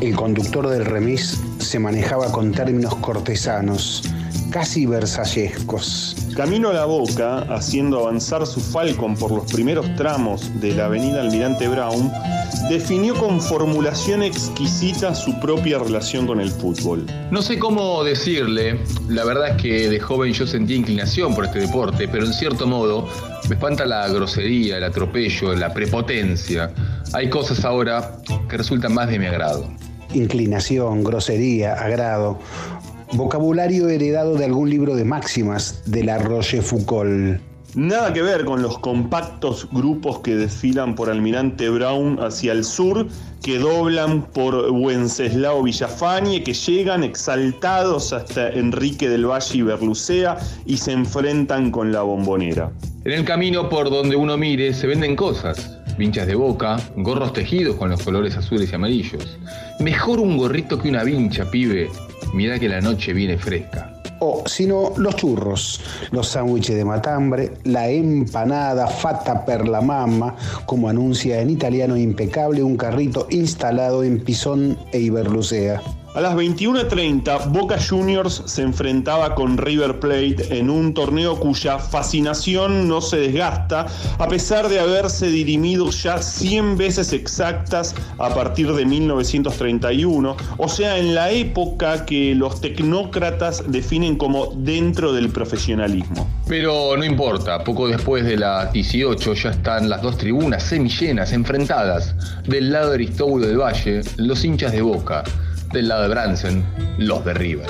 El conductor del remis se manejaba con términos cortesanos, casi versallescos. Camino a la boca, haciendo avanzar su Falcon por los primeros tramos de la avenida Almirante Brown, definió con formulación exquisita su propia relación con el fútbol. No sé cómo decirle, la verdad es que de joven yo sentía inclinación por este deporte, pero en cierto modo me espanta la grosería, el atropello, la prepotencia. Hay cosas ahora que resultan más de mi agrado. Inclinación, grosería, agrado. Vocabulario heredado de algún libro de máximas de la Rochefoucauld. Nada que ver con los compactos grupos que desfilan por Almirante Brown hacia el sur, que doblan por Wenceslao Villafañe, que llegan exaltados hasta Enrique del Valle y Berlucea y se enfrentan con la bombonera. En el camino por donde uno mire se venden cosas vinchas de boca, gorros tejidos con los colores azules y amarillos. Mejor un gorrito que una vincha, pibe. Mira que la noche viene fresca. O, sino los churros, los sándwiches de matambre, la empanada fata per la mamma, como anuncia en italiano impecable un carrito instalado en Pisón e Iberlucea. A las 21.30, Boca Juniors se enfrentaba con River Plate en un torneo cuya fascinación no se desgasta, a pesar de haberse dirimido ya 100 veces exactas a partir de 1931, o sea, en la época que los tecnócratas definen como dentro del profesionalismo. Pero no importa, poco después de las 18 ya están las dos tribunas semillenas enfrentadas. Del lado de Aristóbulo del Valle, los hinchas de Boca del lado de Branson, los de River.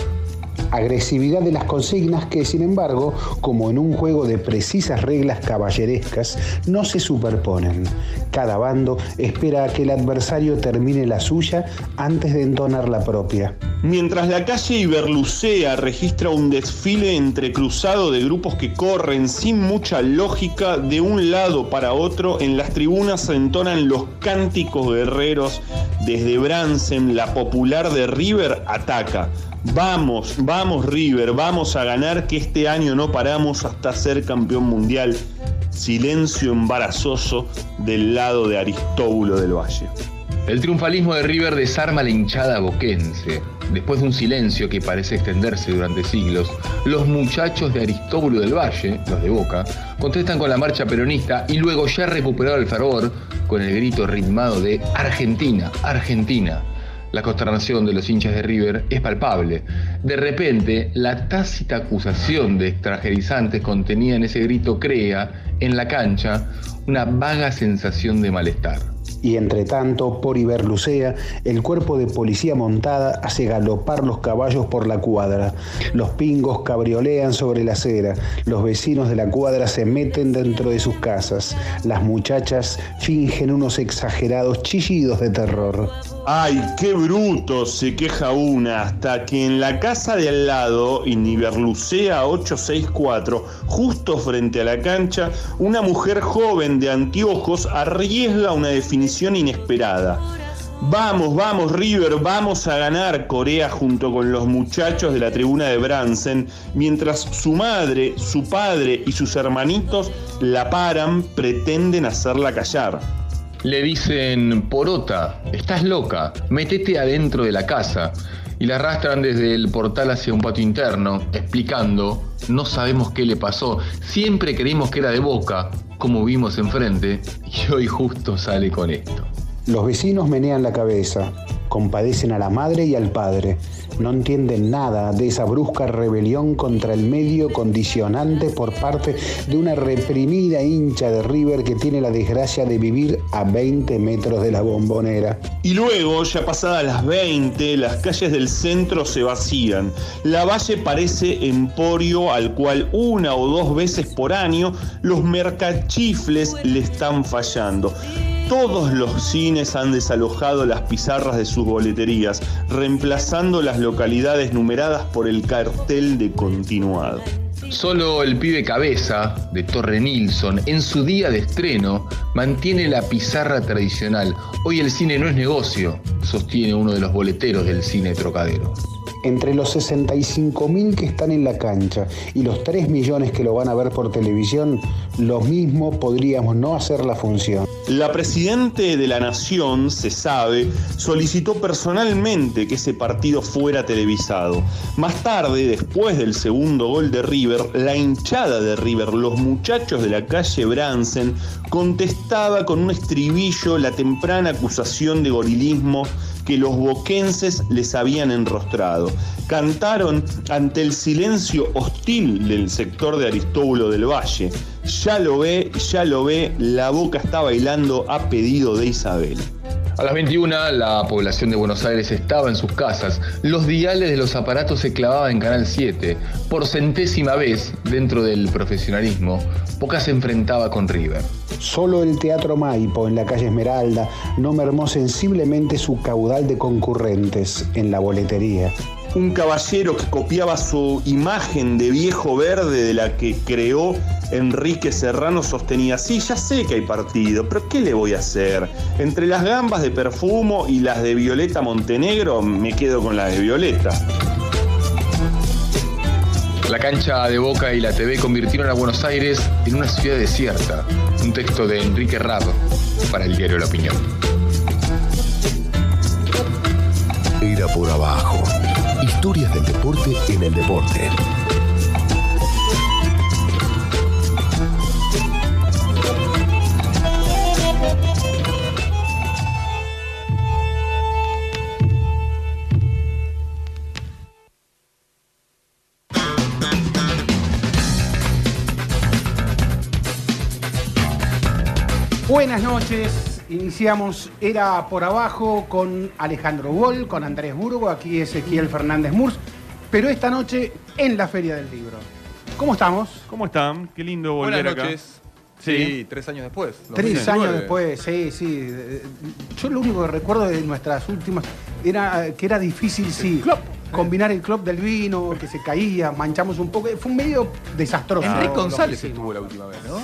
Agresividad de las consignas que, sin embargo, como en un juego de precisas reglas caballerescas, no se superponen. Cada bando espera a que el adversario termine la suya antes de entonar la propia. Mientras la calle Iberlucea registra un desfile entrecruzado de grupos que corren sin mucha lógica de un lado para otro, en las tribunas se entonan los cánticos guerreros desde Bransen, la popular de River, ataca. Vamos, vamos River, vamos a ganar que este año no paramos hasta ser campeón mundial. Silencio embarazoso del lado de Aristóbulo del Valle. El triunfalismo de River desarma la hinchada boquense. Después de un silencio que parece extenderse durante siglos, los muchachos de Aristóbulo del Valle, los de Boca, contestan con la marcha peronista y luego ya recuperado el fervor con el grito ritmado de Argentina, Argentina. La consternación de los hinchas de River es palpable. De repente, la tácita acusación de extranjerizantes contenida en ese grito crea, en la cancha, una vaga sensación de malestar. Y entre tanto, por Iberlucea, el cuerpo de policía montada hace galopar los caballos por la cuadra. Los pingos cabriolean sobre la acera. Los vecinos de la cuadra se meten dentro de sus casas. Las muchachas fingen unos exagerados chillidos de terror. ¡Ay, qué bruto! se queja una, hasta que en la casa de al lado, en Iberlucea 864, justo frente a la cancha, una mujer joven de anteojos arriesga una definición inesperada. Vamos, vamos River, vamos a ganar, Corea junto con los muchachos de la tribuna de Bransen, mientras su madre, su padre y sus hermanitos la paran, pretenden hacerla callar. Le dicen, porota, estás loca, metete adentro de la casa. Y la arrastran desde el portal hacia un patio interno, explicando, no sabemos qué le pasó, siempre creímos que era de boca, como vimos enfrente, y hoy justo sale con esto. Los vecinos menean la cabeza, compadecen a la madre y al padre. No entienden nada de esa brusca rebelión contra el medio condicionante por parte de una reprimida hincha de River que tiene la desgracia de vivir a 20 metros de la bombonera. Y luego, ya pasadas las 20, las calles del centro se vacían. La valle parece emporio al cual una o dos veces por año los mercachifles le están fallando. Todos los cines han desalojado las pizarras de sus boleterías, reemplazando las localidades numeradas por el cartel de continuado. Solo el pibe cabeza de Torre Nilsson, en su día de estreno, mantiene la pizarra tradicional. Hoy el cine no es negocio, sostiene uno de los boleteros del cine trocadero. Entre los 65 mil que están en la cancha y los 3 millones que lo van a ver por televisión, lo mismo podríamos no hacer la función. La Presidente de la Nación, se sabe, solicitó personalmente que ese partido fuera televisado. Más tarde, después del segundo gol de River, la hinchada de River, los muchachos de la calle Bransen, contestaba con un estribillo la temprana acusación de gorilismo que los boquenses les habían enrostrado. Cantaron ante el silencio hostil del sector de Aristóbulo del Valle. Ya lo ve, ya lo ve, la boca está bailando a pedido de Isabel. A las 21 la población de Buenos Aires estaba en sus casas. Los diales de los aparatos se clavaban en Canal 7. Por centésima vez, dentro del profesionalismo, Boca se enfrentaba con River. Solo el Teatro Maipo en la calle Esmeralda no mermó sensiblemente su caudal de concurrentes en la boletería. Un caballero que copiaba su imagen de viejo verde de la que creó Enrique Serrano sostenía, sí, ya sé que hay partido, pero ¿qué le voy a hacer? Entre las gambas de perfumo y las de Violeta Montenegro, me quedo con las de Violeta. La cancha de Boca y la TV convirtieron a Buenos Aires en una ciudad desierta. Un texto de Enrique Rab para el diario La Opinión. Era por abajo. Historias del deporte en el deporte. Buenas noches, iniciamos Era por Abajo con Alejandro Gol, con Andrés Burgo, aquí Ezequiel Fernández Murs, pero esta noche en la Feria del Libro. ¿Cómo estamos? ¿Cómo están? Qué lindo volver Buenas acá. noches. Sí. Sí, tres años después. Tres 2019. años después, sí, sí. Yo lo único que recuerdo de nuestras últimas era que era difícil, sí, combinar el club del vino, que se caía, manchamos un poco. Fue un medio desastroso. Enrique González estuvo la última vez, ¿no?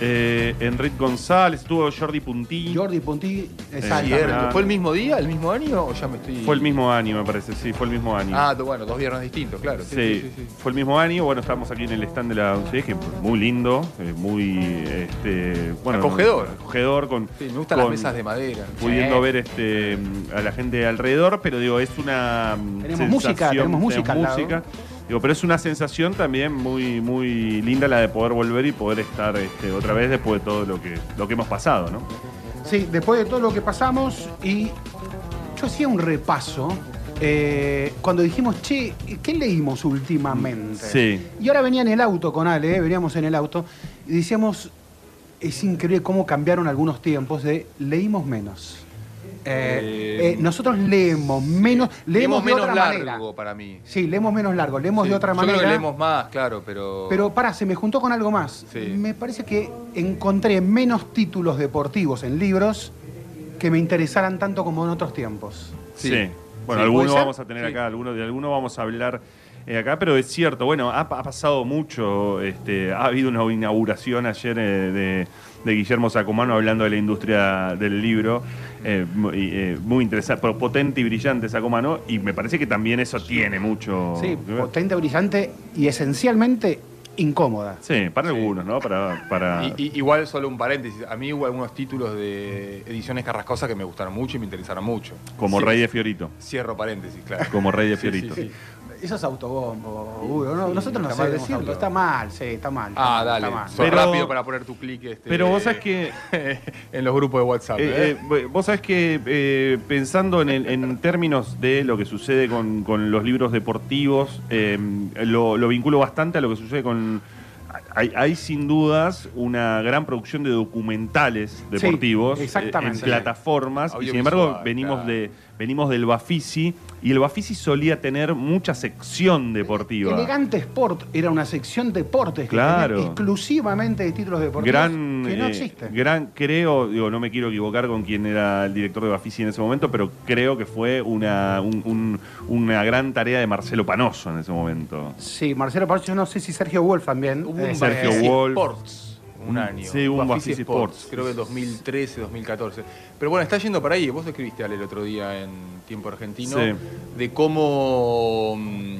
Eh, Enrique González, estuvo Jordi Puntí. Jordi Puntí, exacto. Cierto. Ah. ¿Fue el mismo día, el mismo año o ya me estoy...? Fue el mismo año, me parece, sí, fue el mismo año. Ah, bueno, dos viernes distintos, claro. Sí, Sí, sí, sí, sí. fue el mismo año. Bueno, estábamos aquí en el stand de la UCD, que muy lindo, eh, muy este, bueno, Acogedor. acogedor con, Sí, me gustan con- las mesas de madera. pudiendo Sí. ver este a la gente alrededor, pero digo, es una Tenemos música, tenemos música al lado. Digo, pero es una sensación también muy muy linda la de poder volver y poder estar este, otra vez después de todo lo que lo que hemos pasado, ¿no? Sí, después de todo lo que pasamos y yo hacía un repaso eh, cuando dijimos, che, ¿qué leímos últimamente? Sí. Y ahora venía en el auto con Ale, eh, veníamos en el auto y decíamos, es increíble cómo cambiaron algunos tiempos de leímos menos. Eh, Eh, eh, nosotros leemos menos, leemos, de menos otra largo manera. para mí. Sí, leemos menos largo, leemos Sí. de otra Yo manera. creo que leemos más, claro, pero... Pero para, se me juntó con algo más. Sí. Me parece que encontré menos títulos deportivos en libros que me interesaran tanto como en otros tiempos. Sí. Sí. Bueno, Sí, ¿puede algunos vamos a tener Sí. acá, algunos, de algunos vamos a hablar eh, acá, pero es cierto, bueno, ha, ha pasado mucho, este, ha habido una inauguración ayer eh, de, de Guillermo Sacomano hablando de la industria del libro, eh, muy, eh, muy interesante, pero potente y brillante Sacomano, y me parece que también eso tiene mucho... Sí, potente, brillante y esencialmente incómoda. Sí, para Sí. algunos, ¿no? Para, para... I- igual solo un paréntesis. A mí hubo algunos títulos de ediciones carrascosas que me gustaron mucho y me interesaron mucho. como Sí. Rey de Fiorito. Cierro paréntesis, claro. Como Rey de Sí, Fiorito. sí, sí. Eso es autobombo, Hugo. No, Sí, nosotros no está mal sabemos decirlo. Está mal, sí, está mal. Ah, está dale. mal. Sos Pero- rápido para poner tu clic este, Pero vos sabés que... en los grupos de WhatsApp. Eh, ¿eh? eh, vos sabés que eh, pensando en, el- en términos de lo que sucede con, con los libros deportivos, eh, lo, lo vinculo bastante a lo que sucede con... Hay, hay sin dudas una gran producción de documentales deportivos exactamente. en plataformas y sin embargo venimos claro. de venimos del Bafisi y el Bafisi solía tener mucha sección deportiva. Elegante Sport era una sección deportes que tenía exclusivamente de títulos deportivos gran, que no eh, existen. gran, creo, digo, no me quiero equivocar con quién era el director de Bafisi en ese momento, pero creo que fue una, un- un- una gran tarea de Marcelo Panoso en ese momento. Sí, Marcelo Panoso, yo no sé si Sergio Wolf también. Hubo Eh, un Sergio Wolf. Sports. Un año. Sí, un Bafisi Sports. Creo que 2013, 2014. Pero bueno, está yendo para ahí. Vos escribiste Ale, el otro día en Tiempo Argentino Sí. de cómo mm,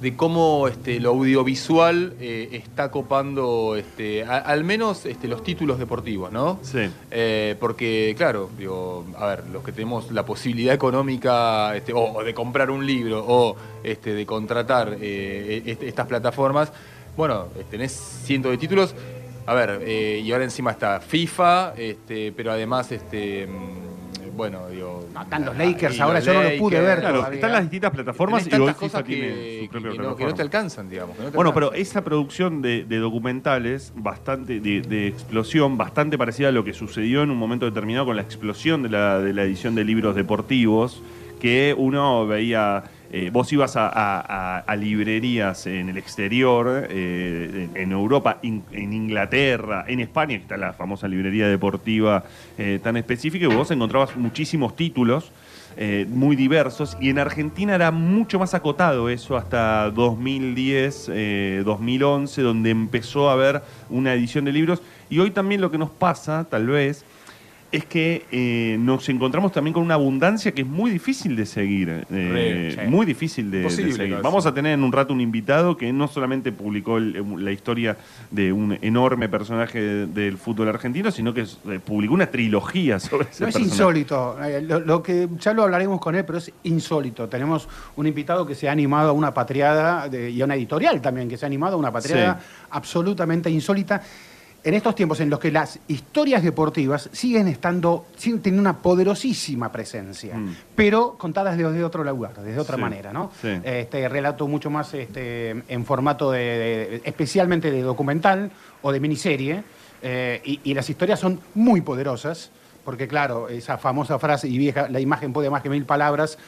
de cómo este, lo audiovisual eh, está copando este, a- al menos este, los títulos deportivos, ¿no? Sí. Eh, porque, claro, digo, a ver, los que tenemos la posibilidad económica este, o, o de comprar un libro o este, de contratar eh, este- estas plataformas, bueno, tenés cientos de títulos. A ver, eh, y ahora encima está FIFA, este, pero además, este, mm, bueno, digo. No, están los ah, Lakers ahora, los yo no lo pude ver Claro, todavía. están las distintas plataformas y hoy FIFA cosas tiene que, su que- propia que no, que te alcanzan, digamos. que no te Bueno, pero esa producción de, de documentales, bastante de, de explosión, bastante parecida a lo que sucedió en un momento determinado con la explosión de la, de la edición de libros deportivos, que uno veía, eh, vos ibas a, librerías en el exterior, eh, en, Europa, en Inglaterra, en España, que está la famosa librería deportiva eh, tan específica, y vos encontrabas muchísimos títulos muy diversos y en Argentina era mucho más acotado eso hasta 2010, eh, 2011, donde empezó a haber una edición de libros y hoy también lo que nos pasa, tal vez, es que eh, nos encontramos también con una abundancia que es muy difícil de seguir, eh, Re, sí. muy difícil de, seguir. Vamos a tener en un rato un invitado que no solamente publicó el- la historia de un enorme personaje de- del fútbol argentino, sino que eh, publicó una trilogía sobre ese No es personaje. insólito, eh, lo, lo que ya lo hablaremos con él, pero es insólito. Tenemos un invitado que se ha animado a una patriada de- y a una editorial también que se ha animado a una patriada Sí. absolutamente insólita. En estos tiempos en los que las historias deportivas siguen estando, siguen teniendo una poderosísima presencia, Mm. pero contadas desde otro lugar, desde otra Sí, manera, ¿no? sí. Este relato mucho más este, en formato de, de- especialmente de documental o de miniserie, eh, y, y las historias son muy poderosas, porque claro, esa famosa frase y vieja, la imagen puede más que mil palabras,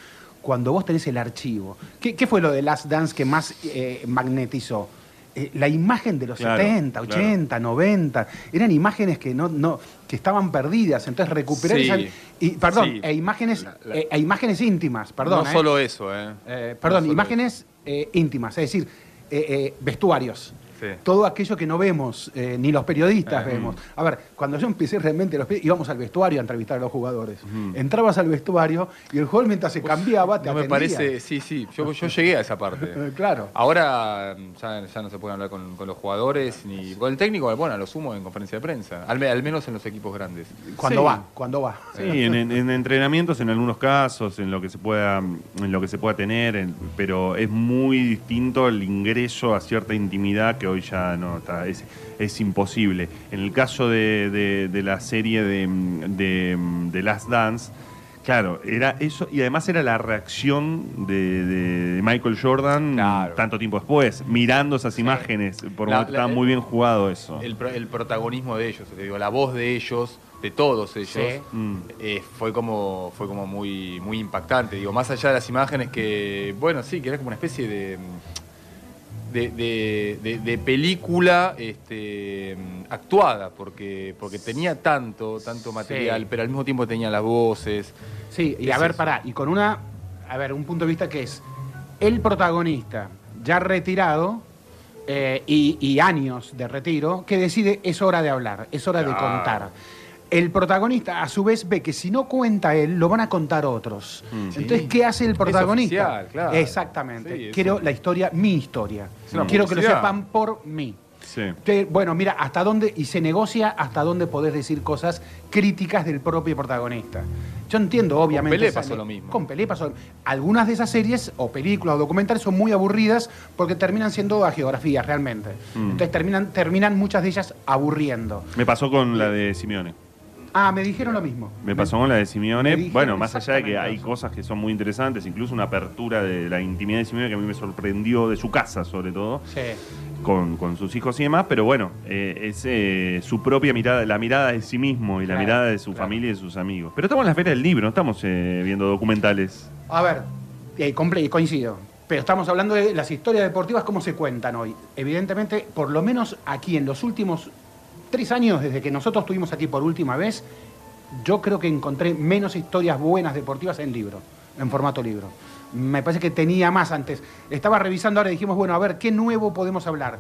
cuando vos tenés el archivo. ¿Qué, qué fue lo de Last Dance que más eh, magnetizó? Eh, la imagen de los Claro, 70, claro. 80, 90, eran imágenes que no, no, que estaban perdidas, entonces recuperar Sí. esa, y perdón, Sí. e imágenes, La- la- eh, e imágenes íntimas, perdón. no eh. solo eso, ¿eh? Eh, perdón, No imágenes eh, íntimas, es decir, eh, eh, vestuarios. Sí. Todo aquello que no vemos, eh, ni los periodistas Ah, vemos. A ver, cuando yo empecé realmente, los, íbamos al vestuario a entrevistar a los jugadores. Entrabas al vestuario y el jugador mientras se cambiaba te No me atendía. parece, sí, sí, yo, yo llegué a esa parte. Eh, claro. Ahora mm, ya, ya no se puede hablar con, con los jugadores ni con el técnico, bueno, a lo sumo en conferencia de prensa, al, me- al menos en los equipos grandes. Cuando Sí. va, cuando va. Sí, en, en- en entrenamientos en algunos casos, en lo que se pueda, en lo que se pueda tener, en- pero es muy distinto el ingreso a cierta intimidad que hoy ya no está, es, es imposible. En el caso de, de- de la serie de, de, de Last Dance, claro, era eso, y además era la reacción de, de Michael Jordan Claro. tanto tiempo después, mirando esas imágenes, por lo que estaba la- muy bien jugado eso. El, pro- el protagonismo de ellos, te digo, la voz de ellos, de todos ellos, Sí. Mm. eh, fue como fue como muy muy impactante. Digo, más allá de las imágenes que, bueno, sí, que era como una especie de de, de- de- película este, actuada, porque, porque tenía tanto, tanto material, Sí. pero al mismo tiempo tenía las voces. Sí, y a ver, eso. pará, y con una, a ver, un punto de vista que es el protagonista ya retirado eh, y, y años de retiro, que decide es hora de hablar, es hora de Claro. contar. El protagonista, a su vez, ve que si no cuenta él, lo van a contar otros. Mm. Entonces, Sí. ¿qué hace el protagonista? oficial, claro. Exactamente. Sí, es Quiero la historia, mi historia. Es Quiero que lo sepan por mí. Sí. Bueno, mira, hasta dónde, y se negocia hasta dónde podés decir cosas críticas del propio protagonista. Yo entiendo, obviamente. Pelé esa- pasó lo mismo. Con Pelé pasó. Algunas de esas series, o películas, o documentales, son muy aburridas porque terminan siendo a geografías realmente. Mm. Entonces terminan, terminan muchas de ellas aburriendo. Me pasó con la de Simeone. Ah, me dijeron lo mismo. Me pasó con la de me Simeone. Bueno, más allá de que hay cosas que son muy interesantes, incluso una apertura de la intimidad de Simeone que a mí me sorprendió de su casa, sobre todo, Sí. con, con sus hijos y demás. Pero bueno, eh, es eh, su propia mirada, la mirada de sí mismo y la mirada de su claro. familia y de sus amigos. Pero estamos en la feria del libro, no estamos eh, viendo documentales. A ver, coincido. Pero estamos hablando de las historias deportivas, cómo se cuentan hoy. Evidentemente, por lo menos aquí en los últimos tres años, desde que nosotros estuvimos aquí por última vez, yo creo que encontré menos historias buenas deportivas en libro, en formato libro. Me parece que tenía más antes. Estaba revisando ahora y dijimos, bueno, a ver, ¿qué nuevo podemos hablar?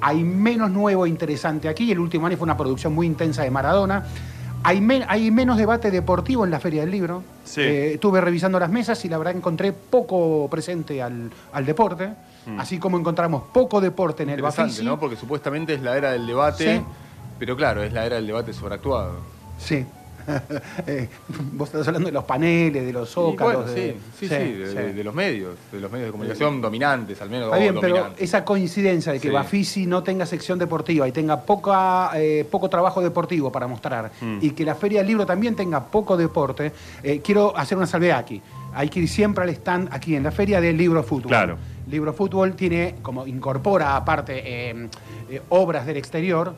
hay menos nuevo e interesante aquí. El último año fue una producción muy intensa de Maradona. Hay, men- hay menos debate deportivo en la Feria del Libro. Sí. Eh, estuve revisando las mesas y la verdad encontré poco presente al, al deporte, así como encontramos poco deporte en el Bafisi. ¿no? Porque supuestamente es la era del debate, Sí. Pero claro, es la era del debate sobreactuado. Sí. Eh, vos estás hablando de los paneles, de los zócalos. bueno, de- sí, sí, sí, de, sí. de- de los medios, de los medios de comunicación dominantes, al menos Está bien, pero esa coincidencia de que Sí. Bafisi no tenga sección deportiva y tenga poca, eh, poco trabajo deportivo para mostrar Mm. y que la Feria del Libro también tenga poco deporte, eh, quiero hacer una salvedad aquí. Hay que ir siempre al stand aquí en la Feria del Libro Fútbol. Claro. Libro Fútbol tiene, como incorpora aparte eh, eh, obras del exterior,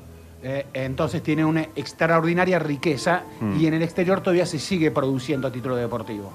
eh, entonces tiene una extraordinaria riqueza Mm. y en el exterior todavía se sigue produciendo a título deportivo.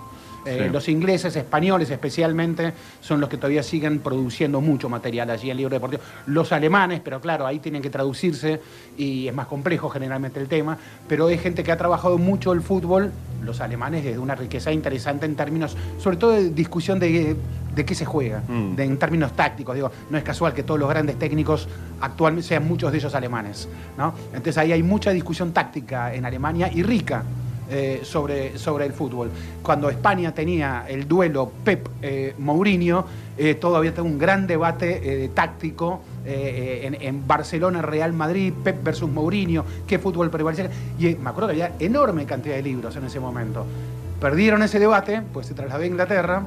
Eh, Sí. Los ingleses, españoles especialmente, son los que todavía siguen produciendo mucho material allí en libro deportivo. Los alemanes, pero claro, ahí tienen que traducirse y es más complejo generalmente el tema, pero hay gente que ha trabajado mucho el fútbol, los alemanes, desde una riqueza interesante en términos, sobre todo de discusión de, de qué se juega, Mm. de- en términos tácticos. Digo, no es casual que todos los grandes técnicos actualmente sean muchos de ellos alemanes. ¿no? Entonces ahí hay mucha discusión táctica en Alemania y rica eh, sobre, sobre el fútbol. Cuando España tenía el duelo Pep-Mourinho, todavía tengo un gran debate eh, táctico eh, en, en Barcelona, Real Madrid, Pep versus Mourinho, qué fútbol prevalecía. Y eh, me acuerdo que había enorme cantidad de libros en ese momento. Perdieron ese debate, pues se trasladó a Inglaterra.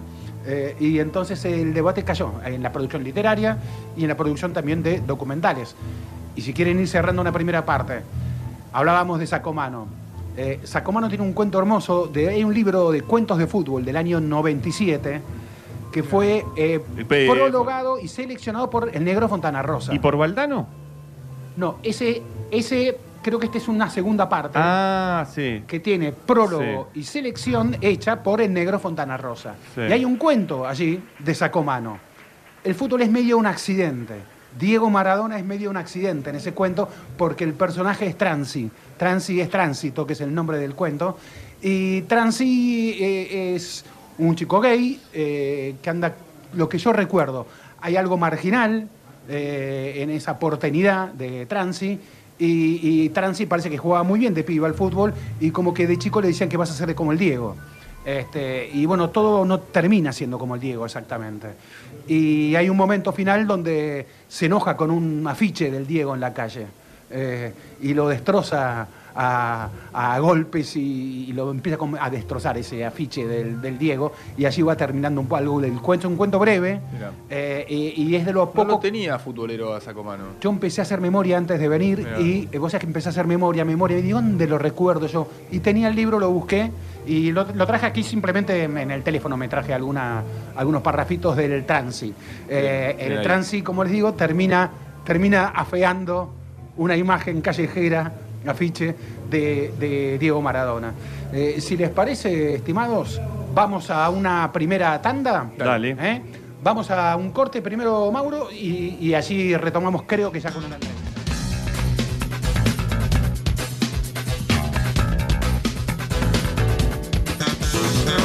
eh, y entonces el debate cayó en la producción literaria y en la producción también de documentales. Y si quieren ir cerrando una primera parte, hablábamos de Sacomano. Eh, Sacomano tiene un cuento hermoso, de, hay un libro de cuentos de fútbol del año 97 que fue eh, prologado y seleccionado por el negro Fontana Rosa. ¿Y por Valdano? No, ese, ese creo que esta es una segunda parte Ah, sí. que tiene prólogo y selección hecha por el negro Fontana Rosa. Sí. Y hay un cuento allí de Sacomano. El fútbol es medio un accidente. Diego Maradona es medio un accidente en ese cuento porque el personaje es Transi. Transi es Tránsito, que es el nombre del cuento. Y Transi eh, es un chico gay eh, que anda, lo que yo recuerdo, hay algo marginal eh, en esa portenidad de Transi. Y, y Transi parece que jugaba muy bien de piba al fútbol y como que de chico le decían que vas a ser como el Diego. Este, y bueno, todo no termina siendo como el Diego exactamente. Y hay un momento final donde se enoja con un afiche del Diego en la calle eh, y lo destroza a, a golpes y, y lo empieza a destrozar ese afiche del, del Diego y allí va terminando un poco algo del cuento, un cuento breve eh, y, y es de lo No poco lo tenía futbolero a Sacomano. yo empecé a hacer memoria antes de venir Mirá. y eh, vos sabés que empecé a hacer memoria, memoria, y digo, ¿dónde lo recuerdo yo? Y tenía el libro, lo busqué y lo, lo traje aquí simplemente en el teléfono, me traje alguna, algunos parrafitos del Transi. Eh, el. Transi, como les digo, termina, termina afeando una imagen callejera, afiche, de, de Diego Maradona. Eh, si les parece, estimados, vamos a una primera tanda. Dale. ¿Eh? Vamos a un corte primero, Mauro, y, y allí retomamos, creo que ya con una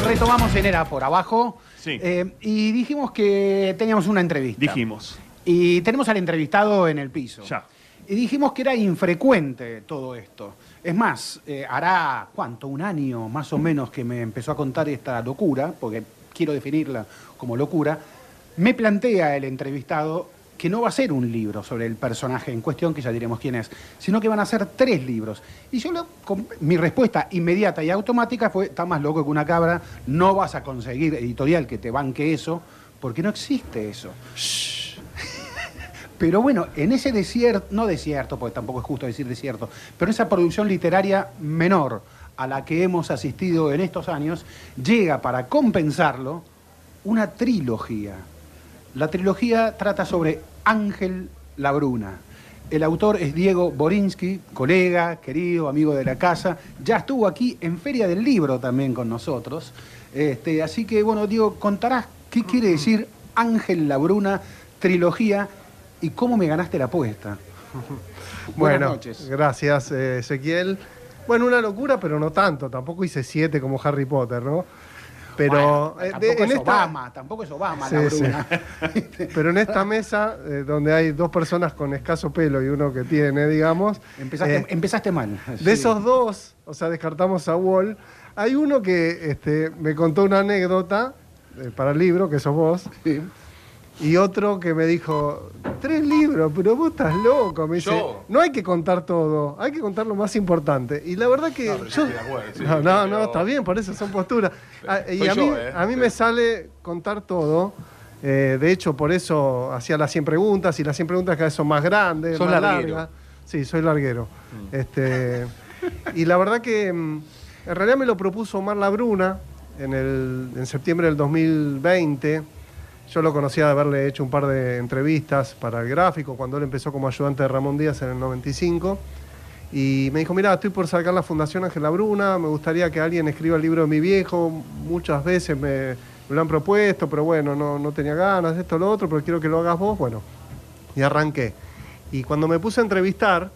Retomamos en Era por abajo. Sí. eh, y dijimos que teníamos una entrevista. Dijimos. Y tenemos al entrevistado en el piso. Ya. Y dijimos que era infrecuente todo esto. Es más, eh, hará, ¿cuánto? Un año más o menos que me empezó a contar esta locura, porque quiero definirla como locura. Me plantea el entrevistado que no va a ser un libro sobre el personaje en cuestión, que ya diremos quién es, sino que van a ser tres libros. Y yo, lo- con- mi respuesta inmediata y automática fue, está más loco que una cabra, no vas a conseguir editorial que te banque eso, porque no existe eso. Pero bueno, en ese desierto, no desierto, porque tampoco es justo decir desierto, pero esa producción literaria menor a la que hemos asistido en estos años, llega para compensarlo una trilogía. La trilogía trata sobre Ángel Labruna. El autor es Diego Borinsky, colega, querido, amigo de la casa. Ya estuvo aquí en Feria del Libro también con nosotros. Este, así que, bueno, Diego, contarás qué quiere decir Ángel Labruna, trilogía, y cómo me ganaste la apuesta. Buenas Bueno, noches. gracias eh, Ezequiel. Bueno, una locura, pero no tanto. Tampoco hice siete como Harry Potter, ¿no? Pero Bueno, eh, de- tampoco en es esta, Obama, tampoco es Obama la sí. Bruna. pero en esta mesa, eh, donde hay dos personas con escaso pelo y uno que tiene, digamos, Empezaste, eh, empezaste mal. de esos dos, o sea, descartamos a Wall, hay uno que este, me contó una anécdota eh, para el libro, que sos vos, Sí. Y otro que me dijo, tres libros, pero vos estás loco. Me dice, ¿Yo? no hay que contar todo, hay que contar lo más importante. Y la verdad que... No, yo- acuerdo, sí, no, no, no, pero- está bien, por eso son posturas. Ah, y a yo, mí, eh. a mí me sale contar todo. eh, de hecho, por eso hacía las 100 preguntas y las 100 preguntas cada vez son más grandes, Sos más larguero. largas. Sí, soy larguero. Este, y la verdad que mm, en realidad me lo propuso Omar Labruna en, el, en septiembre del 2020. Yo lo conocía de haberle hecho un par de entrevistas para el gráfico cuando él empezó como ayudante de Ramón Díaz en el 95. Y me dijo, mira, estoy por sacar la Fundación Ángela Bruna, me gustaría que alguien escriba el libro de mi viejo. Muchas veces me, lo han propuesto, pero bueno, no, no tenía ganas, esto, lo otro, pero quiero que lo hagas vos. Bueno, y arranqué. Y cuando me puse a entrevistar,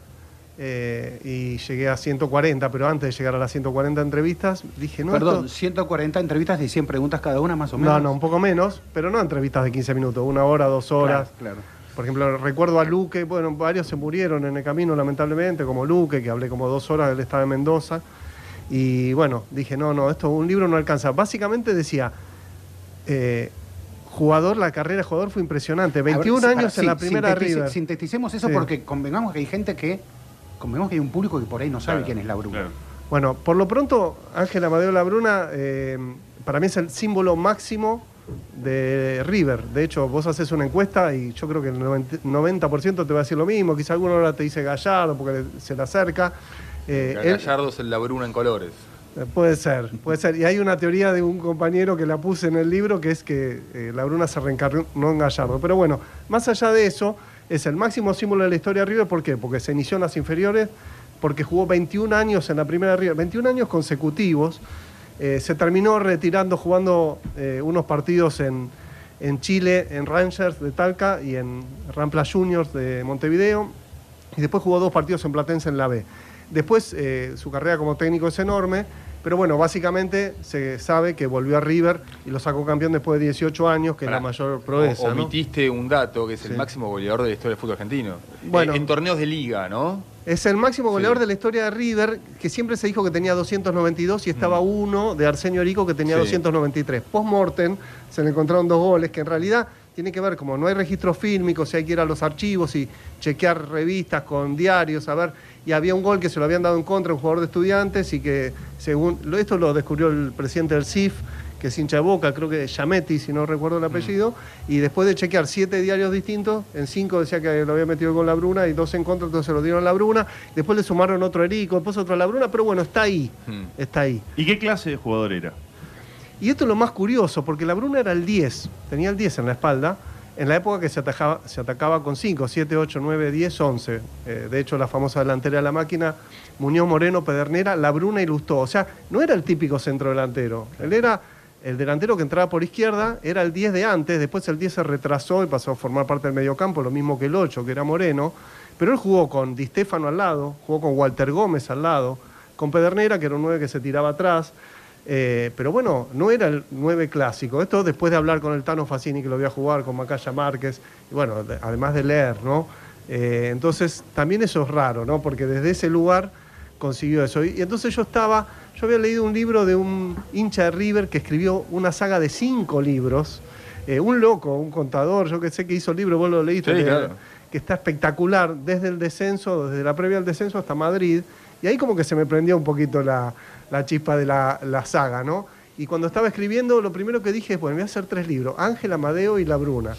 eh, y llegué a 140, pero antes de llegar a las 140 entrevistas, dije, no, Perdón, esto- 140 entrevistas de 100 preguntas cada una más o menos. no, no, un poco menos, pero no entrevistas de 15 minutos, una hora, dos horas. Claro, claro. Por ejemplo, recuerdo a Luque, bueno, varios se murieron en el camino, lamentablemente, como Luque, que hablé como dos horas, él estaba en Mendoza. Y bueno, dije, no, no, esto un libro no alcanza. Básicamente decía, eh, jugador, la carrera de jugador fue impresionante. A ver, 21 sí, años en la primera sintetice- River. Sinteticemos eso Sí. porque convengamos que hay gente que. Convengamos que hay un público que por ahí no sabe Claro, quién es la Bruna. Claro. Bueno, por lo pronto, Ángel Amadeo Labruna, eh, para mí es el símbolo máximo de River. De hecho, vos haces una encuesta y yo creo que el 90%, 90% te va a decir lo mismo. Quizá alguno ahora te dice Gallardo porque se le acerca. Eh, él- Gallardo es el Labruna en colores. eh, Puede ser, puede ser. Y hay una teoría de un compañero que la puse en el libro, que es que eh, la Bruna se reencarnó en Gallardo. Pero bueno, más allá de eso, es el máximo símbolo de la historia de River. ¿Por qué? Porque se inició en las inferiores, porque jugó 21 años en la primera River, 21 años consecutivos. Eh, se terminó retirando jugando eh, unos partidos en, en Chile, en Rangers de Talca y en Rampla Juniors de Montevideo. Y después jugó dos partidos en Platense en la B. Después eh, su carrera como técnico es enorme, pero bueno, básicamente se sabe que volvió a River y lo sacó campeón después de 18 años, que es la mayor proeza. o- ¿no? Omitiste un dato que es Sí. el máximo goleador de la historia del fútbol argentino. Bueno. Eh, en torneos de liga, ¿no? Es el máximo goleador Sí. de la historia de River, que siempre se dijo que tenía 292 y estaba uno de Arsenio Erico que tenía Mm. Sí. 293. Post-mortem se le encontraron dos goles que en realidad tiene que ver, como no hay registros fílmicos, y hay que ir a los archivos y chequear revistas con diarios, a ver, y había un gol que se lo habían dado en contra a un jugador de estudiantes y que según, esto lo descubrió el presidente del CIF, que es hincha de boca, creo que Yametti, si no recuerdo el apellido, y después de chequear siete diarios distintos, en cinco decía que lo había metido con la Bruna y dos en contra, entonces se lo dieron a la Bruna, después le sumaron otro Erico, después otro a la Bruna, pero bueno, está ahí, Mm. está ahí. ¿Y qué clase de jugador era? Y esto es lo más curioso, porque la Bruna era el 10, tenía el 10 en la espalda, en la época que se, se atacaba con 5, 7, 8, 9, 10, 11. Eh, de hecho, la famosa delantera de la máquina, Muñoz Moreno, Pedernera, La Bruna y Lustó. O sea, no era el típico centro delantero. Él era el delantero que entraba por izquierda, era el 10 de antes, después el 10 se retrasó y pasó a formar parte del mediocampo, lo mismo que el 8, que era Moreno. Pero él jugó con Di Stefano al lado, jugó con Walter Gómez al lado, con Pedernera, que era un 9 que se tiraba atrás. Eh, pero bueno, no era el 9 clásico. Esto después de hablar con el Tano Facini, que lo voy a jugar, con Macaya Márquez, y bueno, de- además de leer, ¿no? Eh, entonces, también eso es raro, ¿no? Porque desde ese lugar consiguió eso. Y, y entonces yo estaba, yo había leído un libro de un hincha de River que escribió una saga de cinco libros. Eh, un loco, un contador, yo que sé que hizo el libro, vos lo leíste, Sí, de- claro. que está espectacular, desde el descenso, desde la previa al descenso hasta Madrid. Y ahí como que se me prendió un poquito la, la chispa de la, la saga, ¿no? Y cuando estaba escribiendo, lo primero que dije es, bueno, voy a hacer tres libros, Ángel, Amadeo y La Bruna.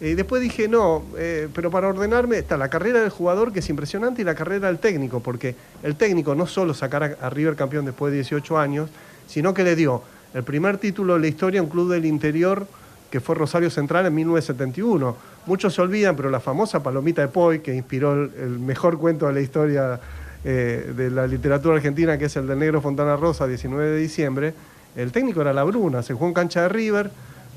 Y después dije, no, eh, pero para ordenarme está la carrera del jugador, que es impresionante, y la carrera del técnico, porque el técnico no solo sacar a, a River campeón después de 18 años, sino que le dio el primer título de la historia a un club del interior que fue Rosario Central en 1971. Muchos se olvidan, pero la famosa Palomita de Poi, que inspiró el, el mejor cuento de la historia eh, de la literatura argentina, que es el del Negro Fontana Rosa, 19 de diciembre, el técnico era La Bruna, se jugó en cancha de River,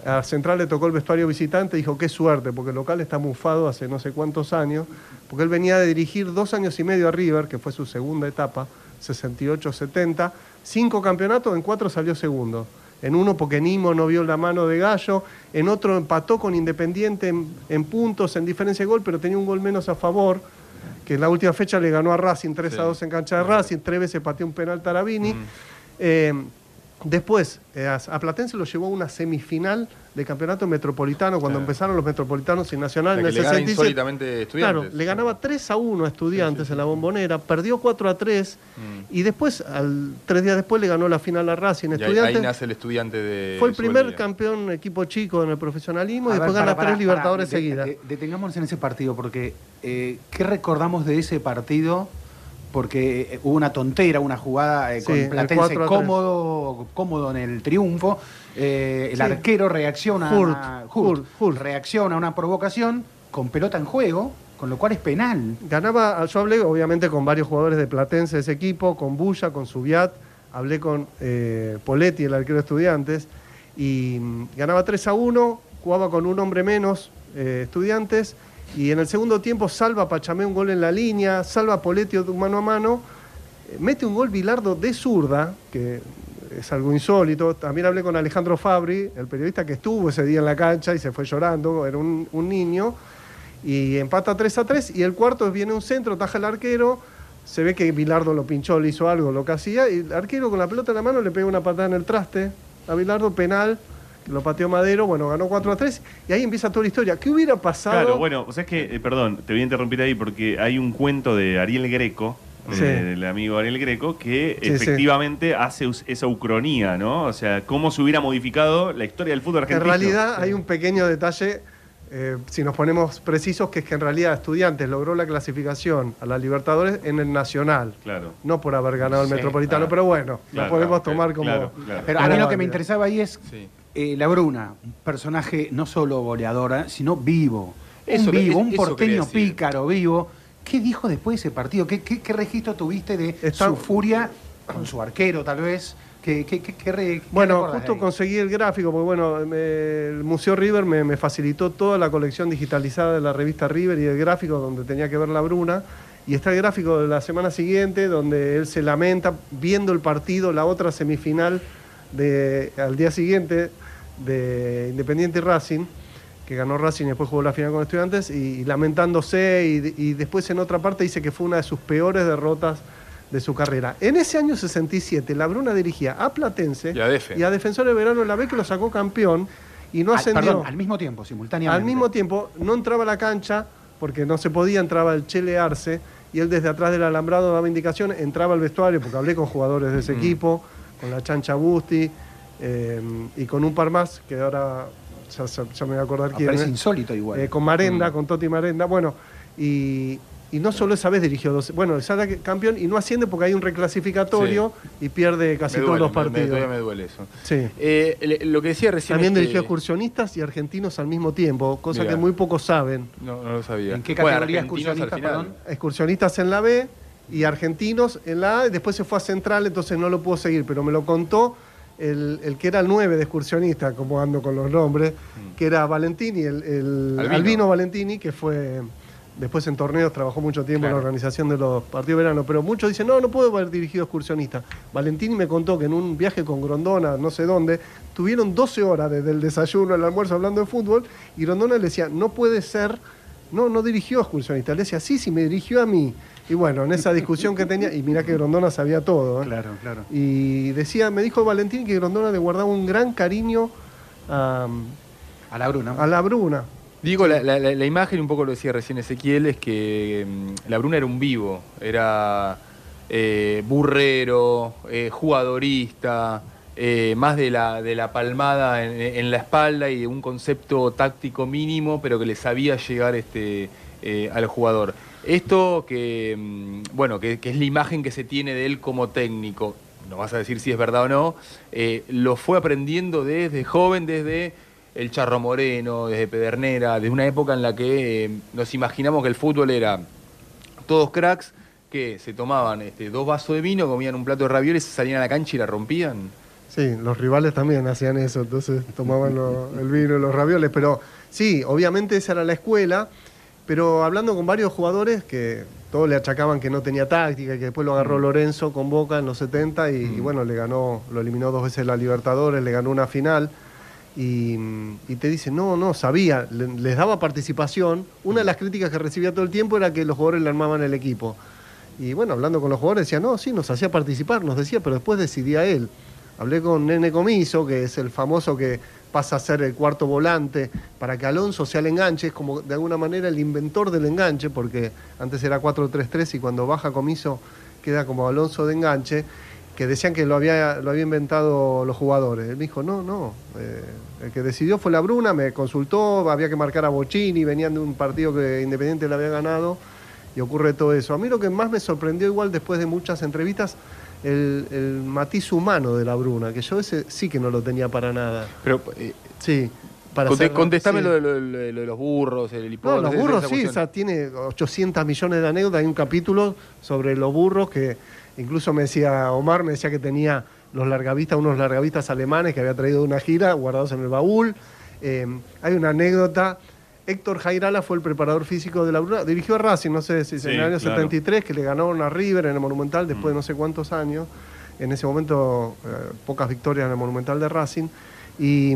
a Central le tocó el vestuario visitante, dijo, qué suerte, porque el local está mufado hace no sé cuántos años, porque él venía de dirigir dos años y medio a River, que fue su segunda etapa, 68-70, cinco campeonatos, en cuatro salió segundo. En uno porque Nimo no vio la mano de Gallo, en otro empató con Independiente en, en puntos, en diferencia de gol, pero tenía un gol menos a favor, que en la última fecha le ganó a Racing 3 a 2 en cancha de Racing, tres veces pateó un penal Tarabini. Eh, después, eh, a Platense lo llevó a una semifinal de campeonato metropolitano, cuando Claro. empezaron los metropolitanos y nacional La en que el le gana 67. insólitamente estudiantes. Claro, le ganaba 3 a 1 a estudiantes en la bombonera, perdió 4 a 3 y después, al, tres días después, le ganó la final a Racing Mm. Y ahí, estudiantes. ahí nace el estudiante de. Fue el primer Subeldía. campeón equipo chico en el profesionalismo y ver, después gana para, para, tres Libertadores para, de- seguidas. de- detengámonos en ese partido, porque eh, ¿qué recordamos de ese partido? Porque eh, hubo una tontera, una jugada eh, Sí, con Platense 4 a 3. cómodo, cómodo en el triunfo. Eh, el Sí. arquero reacciona Hurt, a, Hurt, Hurt. reacciona a una provocación con pelota en juego, con lo cual es penal. Ganaba, yo hablé obviamente con varios jugadores de Platense de ese equipo, con Bulla, con Subiat, hablé con eh, Poletti, el arquero de estudiantes, y mm, ganaba 3 a 1, jugaba con un hombre menos eh, estudiantes, y en el segundo tiempo salva Pachamé un gol en la línea, salva Poletti mano a mano, mete un gol Bilardo de zurda, que es algo insólito. También hablé con Alejandro Fabri, el periodista que estuvo ese día en la cancha y se fue llorando, era un, un niño, y empata 3 a 3, y el cuarto viene un centro, taja el arquero, se ve que Bilardo lo pinchó, le hizo algo, lo que hacía, y el arquero con la pelota en la mano le pega una patada en el traste a Bilardo, penal, lo pateó Madero, bueno, ganó 4 a 3, y ahí empieza toda la historia. ¿Qué hubiera pasado? Claro, bueno, o sea, es que, eh, perdón, te voy a interrumpir ahí porque hay un cuento de Ariel Greco, Sí. del amigo Ariel Greco, que Sí, sí. efectivamente hace esa ucronía, ¿no? O sea, cómo se hubiera modificado la historia del fútbol En argentino. realidad hay un pequeño detalle, eh, si nos ponemos precisos, que es que en realidad Estudiantes logró la clasificación a la Libertadores en el Nacional, Claro. no por haber ganado el Sí, Metropolitano, claro. pero bueno, Claro, lo podemos claro, tomar como... claro, claro. Pero a mí lo que me interesaba ahí es Sí. eh, la Bruna, un personaje no solo goleadora, sino vivo. Eso- un vivo, es- un porteño pícaro, vivo. ¿Qué dijo después de ese partido? ¿Qué, qué, qué registro tuviste de Está- su furia con su arquero, tal vez? ¿Qué, Bueno, justo conseguí el gráfico, porque bueno, me- el Museo River me, me facilitó toda la colección digitalizada de la revista River y el gráfico donde tenía que ver la Bruna. Y está el gráfico de la semana siguiente, donde él se lamenta viendo el partido, la otra semifinal de, al día siguiente de Independiente Racing, que ganó Racing y después jugó la final con Estudiantes, y, y lamentándose, y, y después en otra parte dice que fue una de sus peores derrotas de su carrera. En ese año 67, la Bruna dirigía a Platense Y a Defe. y a Defensor de Verano de la B que lo sacó campeón y no Al- ascendió. perdón, al mismo tiempo, simultáneamente. Al mismo tiempo, no entraba a la cancha porque no se podía, entraba el Chele Arce y él desde atrás del alambrado daba indicaciones, entraba al vestuario porque hablé con jugadores de ese equipo, con la Chancha Busti eh, y con un par más que ahora ya, ya- ya me voy a acordar quién. parece es. insólito igual. Eh, con Marenda, con Toti Marenda, bueno, y, y no solo esa vez dirigió dos, bueno, sale campeón y no asciende porque hay un reclasificatorio y pierde casi Me todos los me- me- partidos. todavía me duele eso. Sí. Eh, le- lo que decía recién. También dirigió excursionistas y argentinos al mismo tiempo, cosa Mirá. que muy pocos saben. No, no lo sabía. ¿En qué Bueno, categoría al excursionistas? Excursionistas en la B y argentinos en la A, después se fue a Central, entonces no lo pudo seguir, pero me lo contó el, el que era el 9 de excursionista, como ando con los nombres, que era Valentini, el, el Albino. Albino. Valentini, que fue después en torneos, trabajó mucho tiempo en la organización de los partidos de verano, pero muchos dicen, no, no puedo haber dirigido excursionista. Valentini me contó que en un viaje con Grondona, no sé dónde, tuvieron 12 horas desde el desayuno al almuerzo hablando de fútbol, y Grondona le decía, no puede ser, no, no dirigió excursionista, le decía, sí, sí, me dirigió a mí. Y bueno, en esa discusión que tenía, y mirá que Grondona sabía todo, ¿eh? Claro, claro. Y decía, me dijo Valentín que Grondona le guardaba un gran cariño a, A la Bruna. a la Bruna. Digo, la, la- la- la imagen, un poco lo decía recién Ezequiel, es que mm, la Bruna era un vivo, era eh, burrero, eh, jugadorista, eh, más de la, de la palmada en, la espalda y de un concepto táctico mínimo, pero que le sabía llegar este, eh, al jugador. Esto que, mm, bueno, que, es la imagen que se tiene de él como técnico, no vas a decir si es verdad o no, eh, lo fue aprendiendo desde joven, desde el Charro Moreno, desde Pedernera, de una época en la que nos imaginamos que el fútbol era todos cracks que se tomaban este, dos vasos de vino, comían un plato de ravioles, salían a la cancha y la rompían. Sí, los rivales también hacían eso, entonces tomaban lo- el vino y los ravioles, pero sí, obviamente esa era la escuela Pero hablando con varios jugadores que todos le achacaban que no tenía táctica, que después lo agarró Mm. Lorenzo con Boca en los 70 y, y bueno, le ganó, lo eliminó dos veces la Libertadores, le ganó una final. Y, y te dice, no, no, sabía, le- les daba participación. Una de las críticas que recibía todo el tiempo era que los jugadores le armaban el equipo. Y bueno, hablando con los jugadores decía, no, sí, nos hacía participar, nos decía, pero después decidía él. Hablé con Nene Comiso, que es el famoso que pasa a ser el cuarto volante, para que Alonso sea el enganche, es como de alguna manera el inventor del enganche, porque antes era 4-3-3 y cuando baja Comiso queda como Alonso de enganche, que decían que lo había, lo había inventado los jugadores. Él me dijo, no, no, eh, el que decidió fue la Bruna, me consultó, había que marcar a Bocini, venían de un partido que Independiente le había ganado y ocurre todo eso. A mí lo que más me sorprendió igual después de muchas entrevistas, el, el matiz humano de la Bruna, que yo ese sí que no lo tenía para nada. Pero, eh, Sí, para conte- ser- contestame sí. lo, de, lo de- lo de los burros, el No, hipódromo. los esa- burros esa sí, sea, tiene 800 millones de anécdotas. Hay un capítulo sobre los burros que incluso me decía Omar, me decía que tenía los largavistas, unos largavistas alemanes que había traído de una gira guardados en el baúl. Eh, hay una anécdota. Héctor Jairala fue el preparador físico de la Bruna, dirigió a Racing, no sé si es en Sí, el año claro. 73, que le ganaron a River en el Monumental después de Mm. no sé cuántos años. En ese momento, eh, pocas victorias en el Monumental de Racing. Y.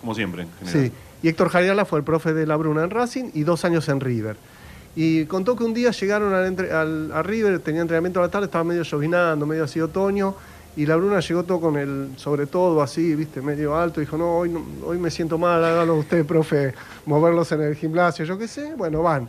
Como siempre, en general. Sí, y Héctor Jariala fue el profe de la Bruna en Racing y dos años en River. Y contó que un día llegaron al entre- al- a River, tenía entrenamiento a la tarde, estaba medio llovinando, medio así otoño, y la Bruna llegó todo con el, sobre todo así, viste, medio alto, dijo, no, hoy, no- hoy me siento mal, hágalo usted, profe, moverlos en el gimnasio, yo qué sé, bueno, van.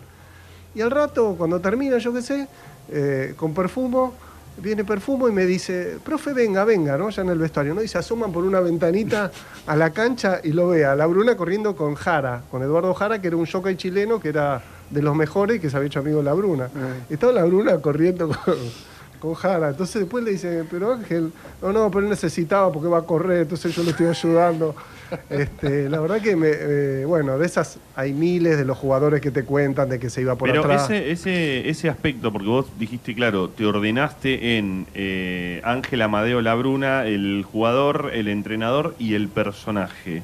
Y al rato, cuando termina, yo qué sé, eh, con perfumo, viene perfumo y me dice, profe, venga, venga, ¿no? Ya en el vestuario, ¿no? Y se asoman por una ventanita a la cancha y lo ve a la Bruna corriendo con Jara, con Eduardo Jara, que era un jockey chileno que era de los mejores y que se había hecho amigo de la Bruna. Estaba la Bruna corriendo con, con Jara. Entonces después le dice, pero Ángel, no, no, pero él necesitaba porque va a correr, entonces yo le estoy ayudando. Este, la verdad que, me, eh, bueno, de esas hay miles de los jugadores que te cuentan de que se iba por Pero atrás. ese, ese, ese aspecto, porque vos dijiste, claro, te ordenaste en eh, Ángel Amadeo Labruna, el jugador, el entrenador y el personaje.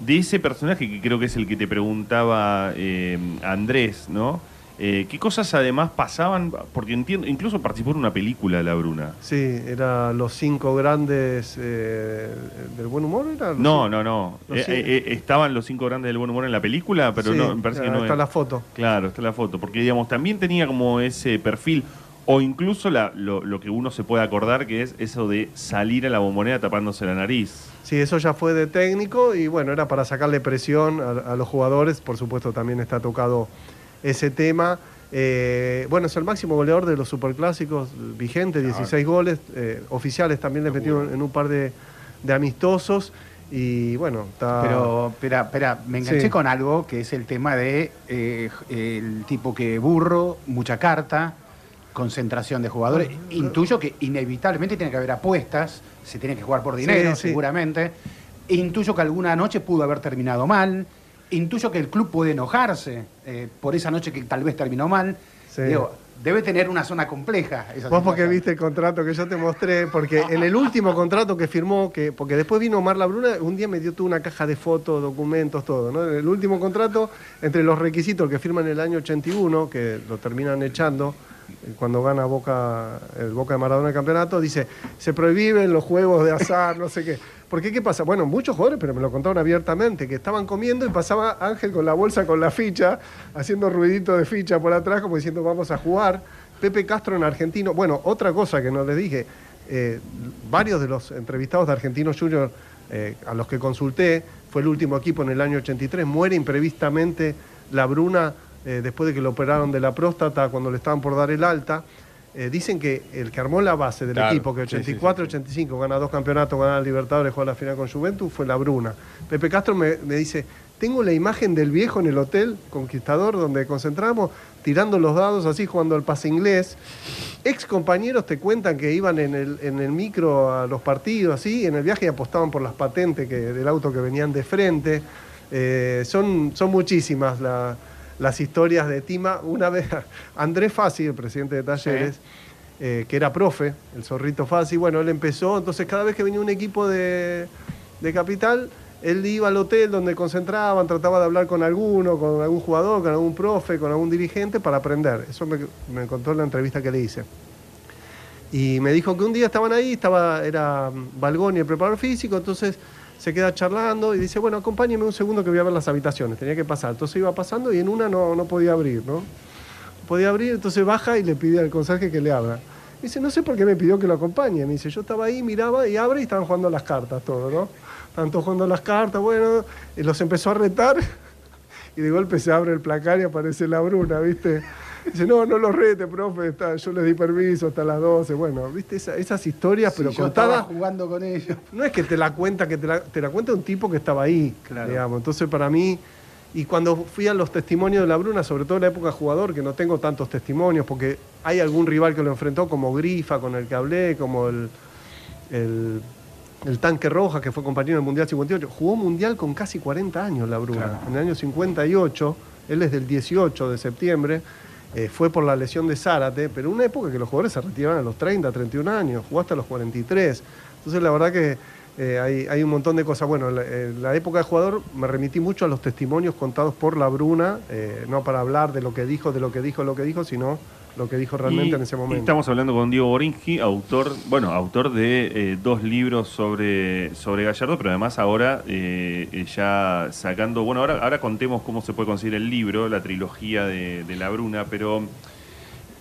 De ese personaje, que creo que es el que te preguntaba eh, Andrés, ¿no? Eh, ¿Qué cosas además pasaban? Porque entiendo, incluso participó en una película Labruna. Sí, era los cinco grandes eh, del buen humor. ¿era? No, no, no. Los Eh, eh, estaban los cinco grandes del buen humor en la película, pero Sí, no, me parece que ah, no está es. la foto. Claro, está la foto. Porque, digamos, también tenía como ese perfil, o incluso la- lo, lo que uno se puede acordar, que es eso de salir a la bombonera tapándose la nariz. Sí, eso ya fue de técnico y bueno, era para sacarle presión a, a los jugadores. Por supuesto, también está tocado ese tema. Eh, bueno, es el máximo goleador de los superclásicos vigente, 16 goles. eh, oficiales también le metieron en un par de, de amistosos. Y bueno, está. Pero, espera, espera, me enganché Sí. con algo que es el tema de eh, el tipo que burro, mucha carta, concentración de jugadores. Intuyo que inevitablemente tiene que haber apuestas, se tiene que jugar por dinero, Sí, sí. seguramente. Intuyo que alguna noche pudo haber terminado mal. Intuyo que el club puede enojarse eh, por esa noche que tal vez terminó mal. Sí. Digo, debe tener una zona compleja. esa Vos porque viste el contrato que yo te mostré, porque en el último contrato que firmó, que porque después vino Omar Labruna, un día me dio toda una caja de fotos, documentos, todo, ¿no? En el último contrato, entre los requisitos que firman en el año 81, que lo terminan echando, cuando gana Boca, el Boca de Maradona el campeonato, dice, se prohíben los juegos de azar, no sé qué. Porque qué pasa? Bueno, muchos jugadores, pero me lo contaron abiertamente, que estaban comiendo y pasaba Ángel con la bolsa con la ficha, haciendo ruidito de ficha por atrás, como diciendo vamos a jugar. Pepe Castro en Argentino. Bueno, otra cosa que no les dije, eh, varios de los entrevistados de Argentinos Junior eh, a los que consulté, fue el último equipo en el año 83, muere imprevistamente la Bruna eh, después de que lo operaron de la próstata cuando le estaban por dar el alta. Eh, dicen que el que armó la base del Claro, equipo, que sí, sí, sí, 84, sí. 85 gana dos campeonatos, gana la Libertadores, juega la final con Juventus, fue la Bruna. Pepe Castro me, me dice, tengo la imagen del viejo en el hotel Conquistador donde concentramos, tirando los dados así, jugando al pase inglés. Ex compañeros te cuentan que iban en el, en el micro a los partidos, así, en el viaje y apostaban por las patentes que, del auto que venían de frente. Eh, son, son muchísimas la- las historias de Tima. Una vez, Andrés Fassi, el presidente de Talleres, eh, que era profe, el zorrito Fassi, bueno, él empezó, entonces cada vez que venía un equipo de, de Capital, él iba al hotel donde concentraban, trataba de hablar con alguno, con algún jugador, con algún profe, con algún dirigente para aprender. Eso me, me contó en la entrevista que le hice. Y me dijo que un día estaban ahí, estaba, era Balgoni el preparador físico, entonces se queda charlando y dice, bueno, acompáñeme un segundo que voy a ver las habitaciones, tenía que pasar. Entonces iba pasando y en una no, no podía abrir, ¿no? Podía abrir, entonces baja y le pide al conserje que le abra. Dice, no sé por qué me pidió que lo acompañe. Me dice, yo estaba ahí, miraba y abre y estaban jugando las cartas, todo, ¿no? Estaban todos jugando las cartas, bueno, y los empezó a retar y de golpe se abre el placar y aparece la Bruna, ¿viste? Dice, no, no los rete, profe, está- yo les di permiso hasta las 12. Bueno, ¿viste? Esa- esas historias, pero yo estaba contadas. jugando con ellos. No es que te la cuenta, que te la, te la cuenta un tipo que estaba ahí, Claro. digamos. Entonces, para mí, y cuando fui a los testimonios de la Bruna, sobre todo en la época jugador, que no tengo tantos testimonios, porque hay algún rival que lo enfrentó, como Grifa, con el que hablé, como el, el, el Tanque Roja, que fue compañero del Mundial 58. Jugó Mundial con casi 40 años la Bruna. Claro. En el año 58, él es del 18 de septiembre, eh, fue por la lesión de Zárate, pero una época que los jugadores se retiraban a los 30, 31 años, jugó hasta los 43. Entonces, la verdad que eh, hay, hay un montón de cosas. Bueno, la, eh, la época de jugador me remití mucho a los testimonios contados por la Bruna, no para hablar de lo que dijo, de lo que dijo, lo que dijo, sino lo que dijo realmente Y- en ese momento. Estamos hablando con Diego Borinsky, autor, bueno, autor de eh, dos libros sobre, sobre Gallardo, pero además ahora eh, eh, ya sacando, bueno, ahora, ahora contemos cómo se puede conseguir el libro, la trilogía de, de La Bruna, pero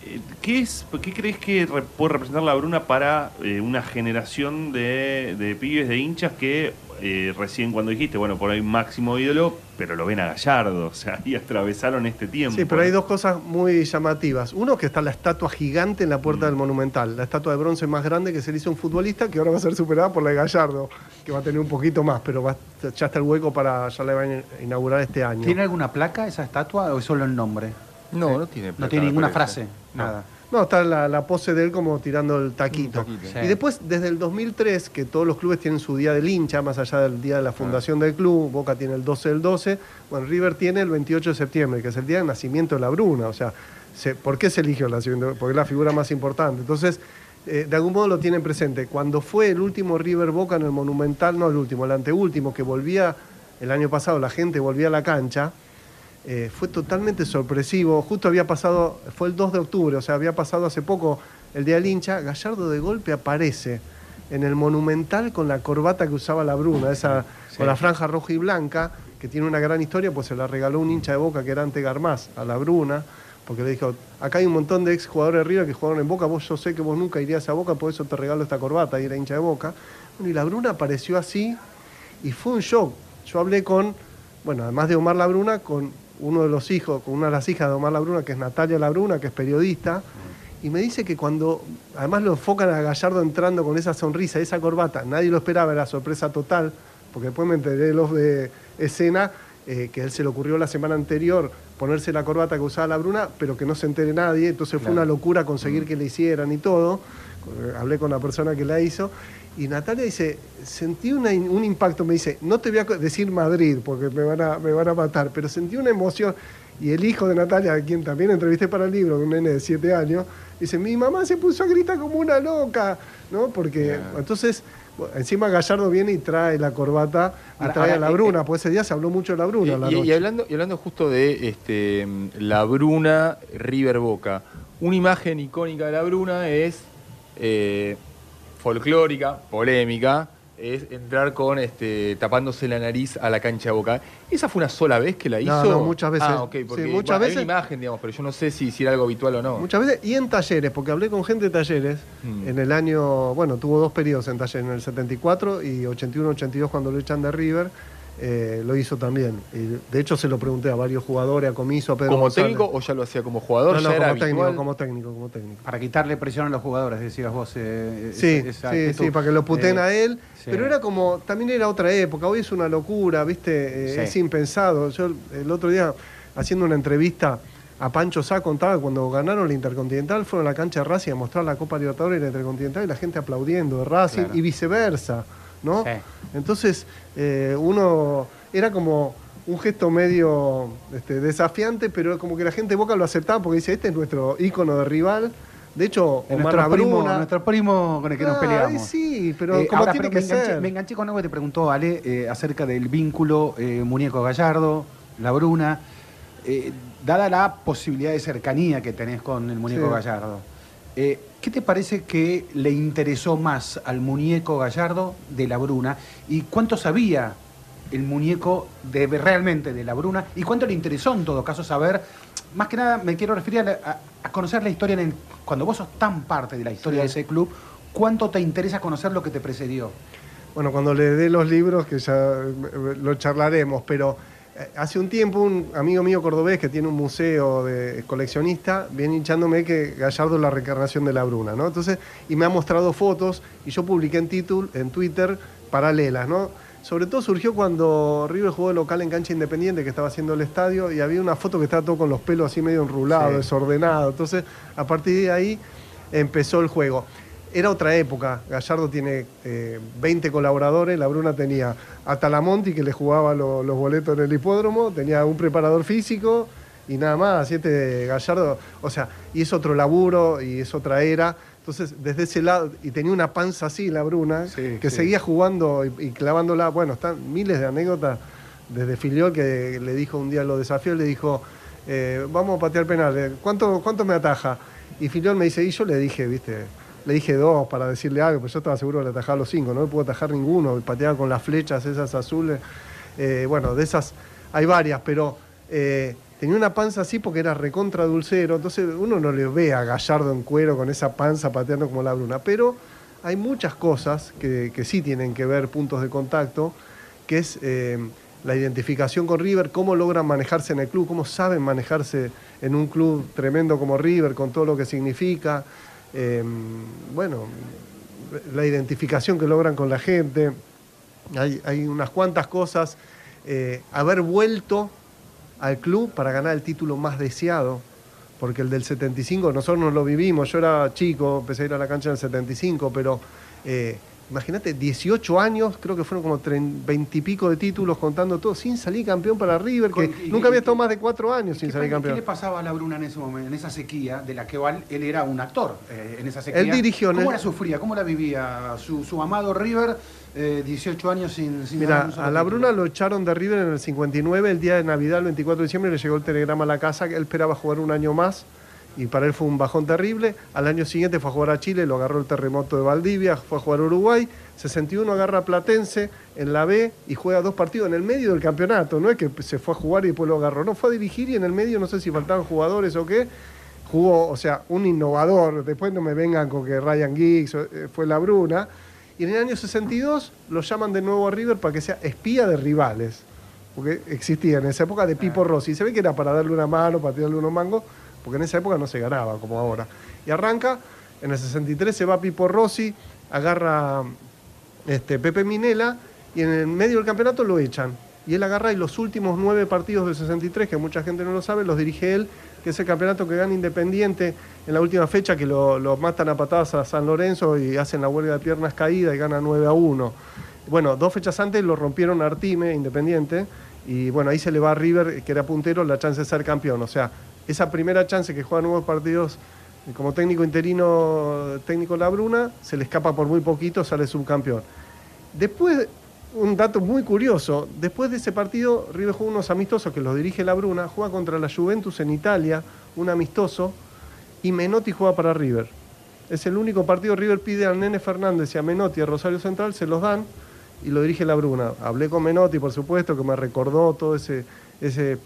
eh, ¿qué, es, ¿qué crees que re- puede representar La Bruna para una generación de, de pibes, de hinchas que eh, recién cuando dijiste, bueno, por ahí máximo ídolo, pero lo ven a Gallardo, o sea, y atravesaron este tiempo. Sí, pero hay dos cosas muy llamativas. Uno, que está la estatua gigante en la puerta del Monumental, la estatua de bronce más grande que se le hizo a un futbolista, que ahora va a ser superada por la de Gallardo, que va a tener un poquito más, pero va- ya está el hueco para, ya la van a inaugurar este año. ¿Tiene alguna placa esa estatua o es solo el nombre? No, no tiene No placa, tiene me ninguna parece. frase, No. nada. No, está la, la pose de él como tirando el taquito. Un taquito. Sí. Y después, desde el 2003, que todos los clubes tienen su día del hincha, más allá del día de la fundación del club, Boca tiene el 12 del 12, bueno, River tiene el 28 de septiembre, que es el día del nacimiento de la Bruna. O sea, se- ¿por qué se eligió el nacimiento? Porque es la figura más importante. Entonces, eh, de algún modo lo tienen presente. Cuando fue el último River Boca en el Monumental, no el último, el anteúltimo, que volvía el año pasado, la gente volvía a la cancha, eh, fue totalmente sorpresivo. Justo había pasado, fue el 2 de octubre, o sea, había pasado hace poco el Día del Hincha. Gallardo de golpe aparece en el Monumental con la corbata que usaba la Bruna, esa, con la franja roja y blanca, que tiene una gran historia, pues se la regaló un hincha de Boca que era Ante Garmaz a la Bruna, porque le dijo, acá hay un montón de ex jugadores de River que jugaron en Boca, vos yo sé que vos nunca irías a Boca, por eso te regalo esta corbata, y era hincha de Boca. Bueno, y la Bruna apareció así, y fue un shock. Yo hablé con, bueno, además de Omar Labruna, con uno de los hijos, con una de las hijas de Omar Labruna, que es Natalia Labruna, que es periodista, y me dice que cuando, además lo enfocan a Gallardo entrando con esa sonrisa, esa corbata, nadie lo esperaba, era sorpresa total, porque después me enteré los de escena, eh, que a él se le ocurrió la semana anterior ponerse la corbata que usaba la Bruna, pero que no se entere nadie, entonces fue una locura conseguir que le hicieran y todo. Hablé con la persona que la hizo. Y Natalia dice, sentí una un impacto, me dice, no te voy a decir Madrid porque me van, a, me van a matar, pero sentí una emoción. Y el hijo de Natalia, a quien también entrevisté para el libro, un nene de 7 años, dice, mi mamá se puso a gritar como una loca, ¿no? Porque entonces, bueno, encima Gallardo viene y trae la corbata y Ahora- trae a la eh, Bruna, pues ese día se habló mucho de la Bruna. la Y, y- hablando, y hablando justo de este, la Bruna River Boca, una imagen icónica de la Bruna es eh, folclórica, polémica, es entrar con este, tapándose la nariz a la cancha de Boca. ¿Esa fue una sola vez que la hizo? No, no, muchas veces. Ah, ok, Sí, porque muchas bueno, hay una imagen, digamos, pero yo no sé si, si era algo habitual o no. Muchas veces, y en talleres, porque hablé con gente de talleres, Mm. en el año, bueno, tuvo dos periodos en talleres, en el 74 y 81-82 cuando lo echan de River, eh, lo hizo también. Y de hecho se lo pregunté a varios jugadores, a Comiso, a Pedro ¿Como González. técnico o ya lo hacía como jugador? No, no, ¿Ya era como técnico, como técnico, como técnico. Para quitarle presión a los jugadores, decías vos. eh, Sí, esa- esa sí, sí, para que lo puten Eh, a él. sí. Pero era como, también era otra época, hoy es una locura, ¿viste? Eh, Sí. Es impensado. Yo el otro día, haciendo una entrevista a Pancho Sá, contaba cuando ganaron la Intercontinental, fueron a la cancha de Racing a mostrar la Copa Libertadores y la Intercontinental y la gente aplaudiendo de Racing Claro. y viceversa, ¿no? Sí. Entonces, eh, uno era como un gesto medio este, desafiante, pero como que la gente de Boca lo aceptaba porque dice, este es nuestro ícono de rival, De hecho, Omar nuestro primo, Abruna... nuestro primo con el que nos Ah, peleamos. sí, pero Eh, como ahora, tiene pero que me, enganché, ser. me enganché con algo que te preguntó Ale eh, acerca del vínculo Muñeco Gallardo, La Bruna. Dada la posibilidad de cercanía que tenés con el Muñeco Sí. Gallardo, ¿qué te parece que le interesó más al Muñeco Gallardo de La Bruna? ¿Y cuánto sabía el muñeco de, realmente de La Bruna? ¿Y cuánto le interesó en todo caso saber? Más que nada me quiero referir a, conocer la historia, en el- cuando vos sos tan parte de la historia Sí. de ese club, ¿cuánto te interesa conocer lo que te precedió? Bueno, cuando le dé los libros, que ya eh, lo charlaremos, pero hace un tiempo un amigo mío cordobés que tiene un museo de coleccionista viene hinchándome que Gallardo es la reencarnación de la Bruna, ¿no? Entonces, y me ha mostrado fotos y yo publiqué en, título, en Twitter paralelas, ¿no? Sobre todo surgió cuando River jugó de local en cancha independiente, que estaba haciendo el estadio, y había una foto que estaba todo con los pelos así medio enrulados, Sí. desordenado. Entonces, a partir de ahí empezó el juego. Era otra época. Gallardo tiene eh, 20 colaboradores, la Bruna tenía a Talamonti que le jugaba lo- los boletos en el hipódromo, tenía un preparador físico y nada más. Este Gallardo, o sea, y es otro laburo y es otra era. Entonces, desde ese lado, y tenía una panza así, la Bruna, Sí, que sí. seguía jugando y, y clavándola. Bueno, están miles de anécdotas desde Filiol que le dijo un día, lo desafió, le dijo, eh, vamos a patear penales, ¿cuánto, ¿cuánto me ataja? Y Filiol me dice, y yo le dije, viste, le dije dos para decirle algo, pero yo estaba seguro que le atajaba los cinco, no le puedo atajar ninguno, pateaba con las flechas esas azules. Eh, bueno, de esas hay varias, pero eh, tenía una panza así porque era recontra dulcero, entonces uno no le ve a Gallardo en cuero con esa panza pateando como la bruna, pero hay muchas cosas que, que sí tienen que ver puntos de contacto, que es eh, la identificación con River, cómo logran manejarse en el club, cómo saben manejarse en un club tremendo como River, con todo lo que significa. Eh, bueno, la identificación que logran con la gente. Hay, unas cuantas cosas. Eh, haber vuelto al club para ganar el título más deseado, porque el del 75 nosotros no lo vivimos. Yo era chico, empecé a ir a la cancha en el 75, pero eh, imagínate, 18 años, creo que fueron como 20 y pico de títulos contando todo, sin salir campeón para River, que Con- y- nunca había estado más de cuatro años sin ¿Qué, salir campeón. ¿Qué le pasaba a la Bruna en ese momento, en esa sequía, de la que él era un actor eh, en esa sequía? Él dirigió ¿Cómo el- la sufría? ¿Cómo la vivía su, su amado River, eh, 18 años sin, sin Mira, a la título? Bruna lo echaron de River en el 59, el día de Navidad, el 24 de diciembre, le llegó el telegrama a la casa, que él esperaba jugar un año más y para él fue un bajón terrible. Al año siguiente fue a jugar a Chile, lo agarró el terremoto de Valdivia, fue a jugar a Uruguay, 61 agarra a Platense en la B y juega dos partidos en el medio del campeonato, no es que se fue a jugar y después lo agarró, no, fue a dirigir y en el medio no sé si faltaban jugadores o qué, jugó, o sea, un innovador, después no me vengan con que Ryan Giggs eh, fue la Bruna. Y en el año 62 lo llaman de nuevo a River para que sea espía de rivales. Porque existía en esa época de Pipo Rossi. Se ve que era para darle una mano, para tirarle unos mangos, porque en esa época no se ganaba como ahora. Y arranca, en el 63 se va Pipo Rossi, agarra este, Pepe Minela y en el medio del campeonato lo echan. Y él agarra y los últimos nueve partidos del 63, que mucha gente no lo sabe, los dirige él, que es el campeonato que gana Independiente en la última fecha, que lo, lo matan a patadas a San Lorenzo y hacen la huelga de piernas caída y gana 9 a 1. Bueno, dos fechas antes lo rompieron a Artime, Independiente, y bueno, ahí se le va a River, que era puntero, la chance de ser campeón. O sea, esa primera chance que juega nuevos partidos eh, como técnico interino, técnico La Bruna, se le escapa por muy poquito, sale subcampeón. Después, un dato muy curioso, después de ese partido, River juega unos amistosos que los dirige La Bruna, juega contra la Juventus en Italia, un amistoso, y Menotti juega para River. Es el único partido, River pide al Nene Fernández y a Menotti a Rosario Central, se los dan y lo dirige La Bruna. Hablé con Menotti, por supuesto, que me recordó todo ese, ese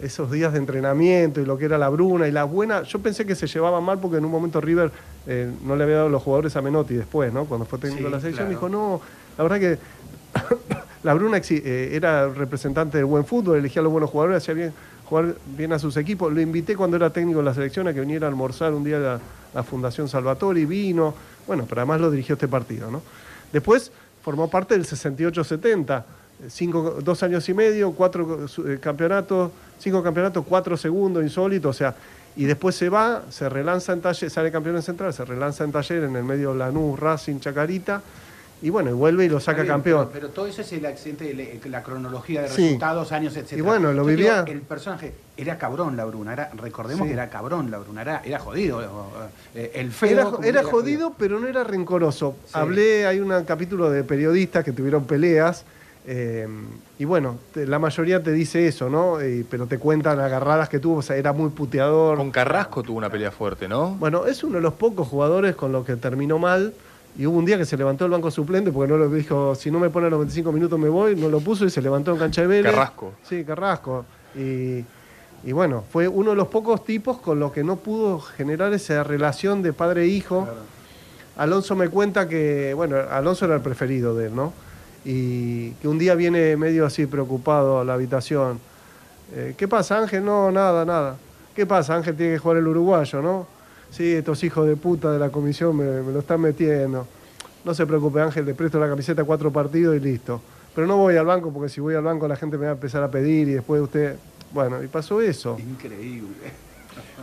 esos días de entrenamiento y lo que era la Bruna y la buena. Yo pensé que se llevaban mal porque en un momento River eh, no le había dado los jugadores a Menotti después, ¿no? Cuando fue técnico Sí, de la selección, claro. dijo, no, la verdad que la Bruna eh, era representante del buen fútbol, elegía a los buenos jugadores, hacía bien jugar bien a sus equipos. Lo invité cuando era técnico de la selección a que viniera a almorzar un día a la, la Fundación Salvatori, vino, bueno, pero además lo dirigió este partido, ¿no? Después formó parte del 68-70, cinco, dos años y medio, cuatro eh, campeonatos, cinco campeonatos, cuatro segundos, insólito, o sea, y después se va, se relanza en taller, sale campeón en central, se relanza en taller en el medio Lanús, Racing, Chacarita, y bueno, y vuelve y lo saca bien, campeón. Pero, pero todo eso es el accidente, de la, cronología de Sí. resultados, años, etc. Y bueno, lo vivía- el personaje era cabrón la Bruna, era, recordemos Sí. que era cabrón la Bruna, era, era jodido. eh, el feo. Era, jodido, pero no era rencoroso. Sí. Hablé, hay un capítulo de periodistas que tuvieron peleas. Eh, y bueno, te- la mayoría te dice eso, ¿no? Y- pero te cuentan agarradas que tuvo, o sea, era muy puteador. Con Carrasco tuvo una pelea fuerte, ¿no? Bueno, es uno de los pocos jugadores con los que terminó mal. Y hubo un día que se levantó el banco suplente porque no lo dijo, si no me pone a los 25 minutos me voy, no lo puso y se levantó en cancha de Vélez. Carrasco. Sí, Carrasco. Y, y bueno, fue uno de los pocos tipos con los que no pudo generar esa relación de padre e hijo. Alonso me cuenta que, bueno, Alonso era el preferido de él, ¿no? Y que un día viene medio así preocupado a la habitación. Eh, ¿Qué pasa, Ángel? No, nada, nada. ¿Qué pasa, Ángel? Tiene que jugar el uruguayo, ¿no? Sí, estos hijos de puta de la comisión me, lo están metiendo. No se preocupe, Ángel, le presto la camiseta cuatro partidos y listo. Pero no voy al banco porque si voy al banco la gente me va a empezar a pedir y después usted... Bueno, y pasó eso. Increíble.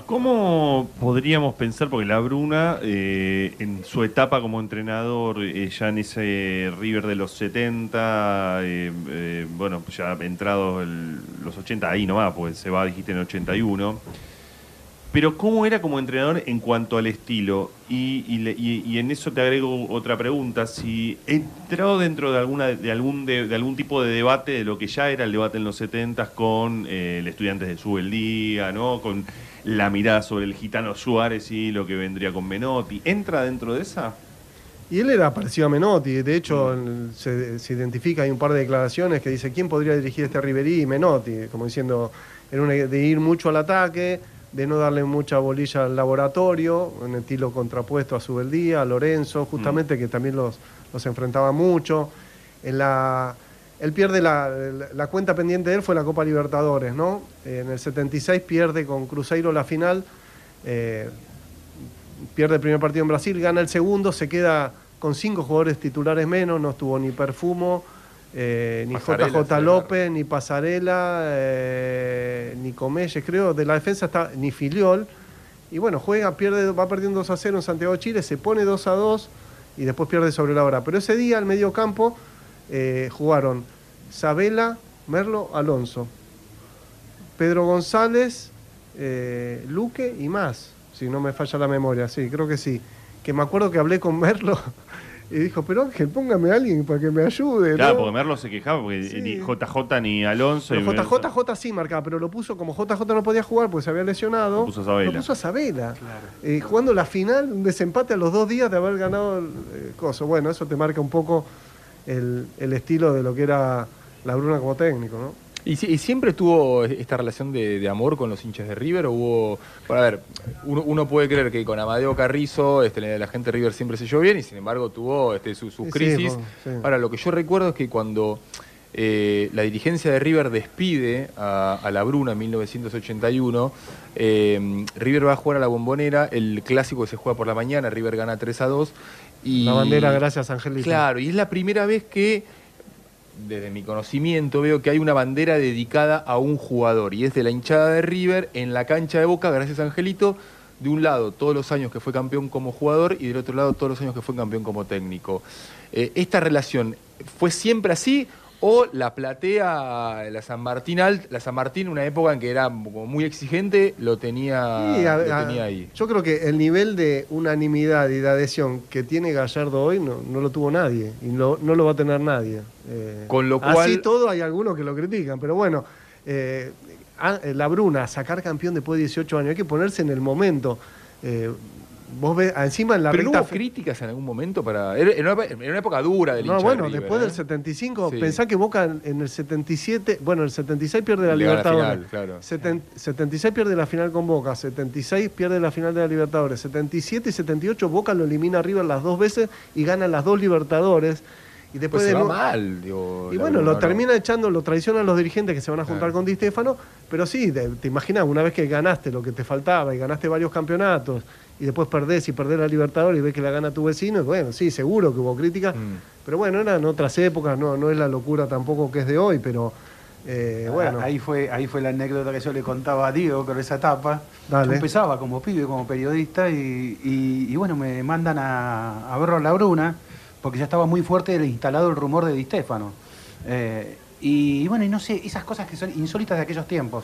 ¿Cómo podríamos pensar, porque la Bruna, eh, en su etapa como entrenador, eh, ya en ese River de los 70, eh, eh, bueno, ya entrados el- los 80, ahí nomás, pues se va, dijiste, en el 81. Pero ¿cómo era como entrenador en cuanto al estilo? Y, y y- en eso te agrego otra pregunta. Si entrado dentro de alguna de algún de, de algún tipo de debate de lo que ya era el debate en los 70 con eh, el estudiante de Subeldía, ¿no? Con la mirada sobre el gitano Suárez y lo que vendría con Menotti. ¿Entra dentro de esa? Y él era parecido a Menotti, de hecho en- se, se identifica, hay un par de declaraciones que dice, ¿quién podría dirigir este Riverí? Menotti, como diciendo, era una, de ir mucho al ataque, de no darle mucha bolilla al laboratorio, en estilo contrapuesto a Subeldía, a Lorenzo, justamente que también los, los enfrentaba mucho. En la, él pierde la, cuenta pendiente de él fue la Copa Libertadores, ¿no? En el 76 pierde con Cruzeiro la final. eh, pierde el primer partido en Brasil, gana el segundo, se queda con cinco jugadores titulares menos, no estuvo ni Perfumo, eh, ni Pasarela, JJ López, ni Pasarela, eh, ni Comelles, creo, de la defensa está ni Filiol. Y bueno, juega, pierde, va perdiendo 2 a 0 en Santiago de Chile, se pone 2 a 2 y después pierde sobre la hora. Pero ese día, al medio campo, eh, jugaron Sabela, Merlo, Alonso. Pedro González, eh, Luque y más, si no me falla la memoria, sí, creo que sí. Que me acuerdo que hablé con Merlo y dijo, pero Ángel, póngame a alguien para que me ayude. Claro, ¿no?". porque Merlo se quejaba, porque Sí. ni JJ ni Alonso. Pero JJ, sí marcaba, pero lo puso como JJ no podía jugar porque se había lesionado. Lo puso a Sabela. Lo puso a Sabela. Eh, jugando la final, un desempate a los dos días de haber ganado el eh, coso. Bueno, eso te marca un poco el, el estilo de lo que era la Bruna como técnico, ¿no? ¿Y, si- y siempre tuvo esta relación de, de amor con los hinchas de River? ¿O hubo.? Bueno, a ver, uno, uno puede creer que con Amadeo Carrizo este, la gente de River siempre se llevó bien y sin embargo tuvo este, su- sus sí, crisis. sí. Ahora, lo que yo recuerdo es que cuando eh, la dirigencia de River despide a, a la Bruna en 1981, eh, River va a jugar a la bombonera, el clásico que se juega por la mañana, River gana 3 a 2. Y, La bandera, gracias, Angelito. Claro, y es la primera vez que desde mi conocimiento veo que hay una bandera dedicada a un jugador y es de la hinchada de River en la cancha de Boca, gracias Angelito, de un lado todos los años que fue campeón como jugador y del otro lado todos los años que fue campeón como técnico. Eh, ¿Esta relación fue siempre así o la platea, la San Martín Alt, la San Martín, una época en que era como muy exigente, lo tenía, Y a- lo a- tenía ahí? Yo creo que el nivel de unanimidad y de adhesión que tiene Gallardo hoy no, no lo tuvo nadie y no, no lo va a tener nadie. Eh, Con lo Así cual- todo hay algunos que lo critican, pero bueno, eh, a- la Bruna, sacar campeón después de 18 años, hay que ponerse en el momento. Eh, vos ves, encima en la Pero no hubo críticas en algún momento para. Era, una, era una época dura del No, hincha bueno, River, después ¿eh? del 75, Sí. pensá que Boca en, el 77, bueno, el 76 pierde la gana la Libertadores. final, claro. Seten- 76 pierde la final con Boca, 76 pierde la final de la Libertadores, 77 y 78 Boca lo elimina a River las dos veces y gana las dos Libertadores. Y después Pues se de va nu- mal, digo. y bueno, lo termina echando, lo traicionan los dirigentes que se van a juntar Claro. con Di Stefano, pero sí, te imaginas, una vez que ganaste lo que te faltaba y ganaste varios campeonatos y después perdés y perdés la Libertadores y ves que la gana tu vecino, y bueno, sí, seguro que hubo críticas, Mm. pero bueno, eran otras épocas, no, no es la locura tampoco que es de hoy, pero eh, bueno. Ahí fue, ahí fue la anécdota que yo le contaba a Diego con esa etapa. Dale. Yo empezaba como pibe, como periodista, y, y- y bueno, me mandan a, a verlo a la Bruna. porque ya estaba muy fuerte instalado el rumor de Di Stefano. Eh, y, bueno, y no sé, esas cosas que son insólitas de aquellos tiempos.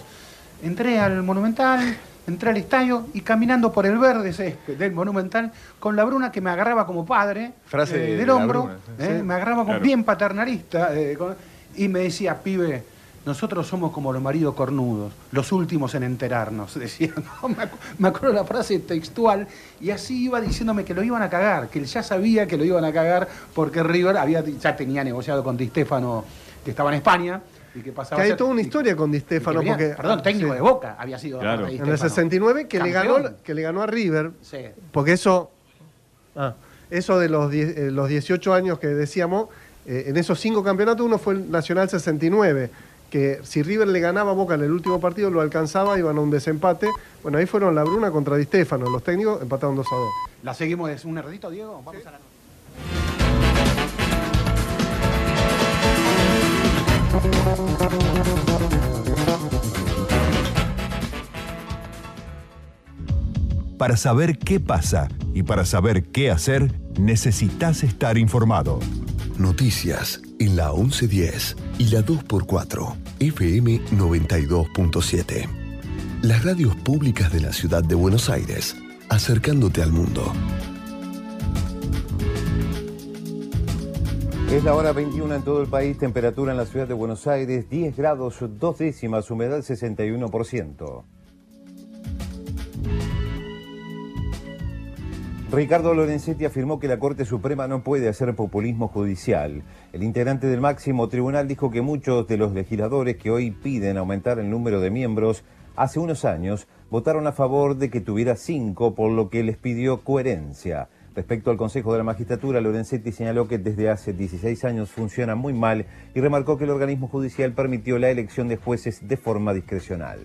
Entré al Monumental, entré al estadio y caminando por el verde césped del Monumental con la Bruna que me agarraba como padre Frase eh, de del hombro, Bruna, eh, Sí. me agarraba como Claro. bien paternalista eh, con- y me decía, pibe, nosotros somos como los maridos cornudos, los últimos en enterarnos. Decía, no, me, acu- me acuerdo la frase textual y así iba diciéndome que lo iban a cagar, que él ya sabía que lo iban a cagar porque River había, ya tenía negociado con Di Stefano que estaba en España y que pasaba Que hay toda una y- historia con Di Stefano. venía- porque, perdón, técnico sí. de Boca había sido Claro. Di En el Stefano. 69 que le, ganó, que le ganó a River. Sí. Porque eso, ah, eso de los, die- eh, los 18 años que decíamos, eh, en esos cinco campeonatos uno fue el Nacional 69, que si River le ganaba a Boca en el último partido lo alcanzaba, iban a un desempate. Bueno, ahí fueron la Bruna contra Di Stefano, los técnicos empataron 2 a 2. La seguimos, un ratito, Diego. Vamos a la Para saber qué pasa y para saber qué hacer, necesitas estar informado. Noticias en la 1110 y la 2x4, FM 92.7. Las radios públicas de la ciudad de Buenos Aires, acercándote al mundo. Es la hora 21 en todo el país, temperatura en la ciudad de Buenos Aires 10 grados, dos décimas, humedad 61%. Ricardo Lorenzetti afirmó que la Corte Suprema no puede hacer populismo judicial. El integrante del máximo tribunal dijo que muchos de los legisladores que hoy piden aumentar el número de miembros hace unos años votaron a favor de que tuviera cinco, por lo que les pidió coherencia. Respecto al Consejo de la Magistratura, Lorenzetti señaló que desde hace 16 años funciona muy mal y remarcó que el organismo judicial permitió la elección de jueces de forma discrecional.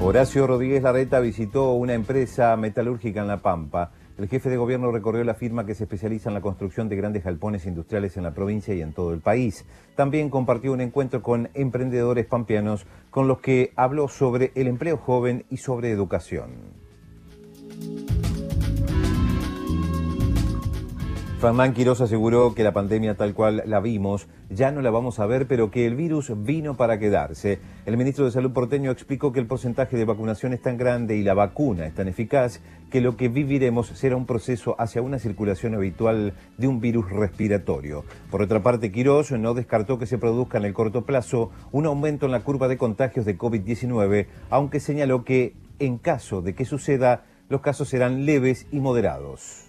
Horacio Rodríguez Larreta visitó una empresa metalúrgica en La Pampa. El jefe de gobierno recorrió la firma que se especializa en la construcción de grandes galpones industriales en la provincia y en todo el país. También compartió un encuentro con emprendedores pampeanos con los que habló sobre el empleo joven y sobre educación. Fernán Quiroz aseguró que la pandemia tal cual la vimos ya no la vamos a ver, pero que el virus vino para quedarse. El ministro de Salud porteño explicó que el porcentaje de vacunación es tan grande y la vacuna es tan eficaz que lo que viviremos será un proceso hacia una circulación habitual de un virus respiratorio. Por otra parte, Quiroz no descartó que se produzca en el corto plazo un aumento en la curva de contagios de COVID-19, aunque señaló que en caso de que suceda, los casos serán leves y moderados.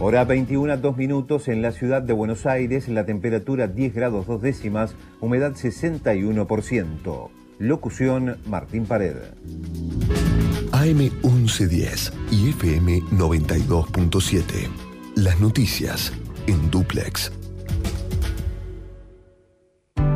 Hora 21 a 2 minutos en la ciudad de Buenos Aires, la temperatura 10 grados 2 décimas, humedad 61%. Locución Martín Pared. AM 1110 y FM 92.7. Las noticias en duplex.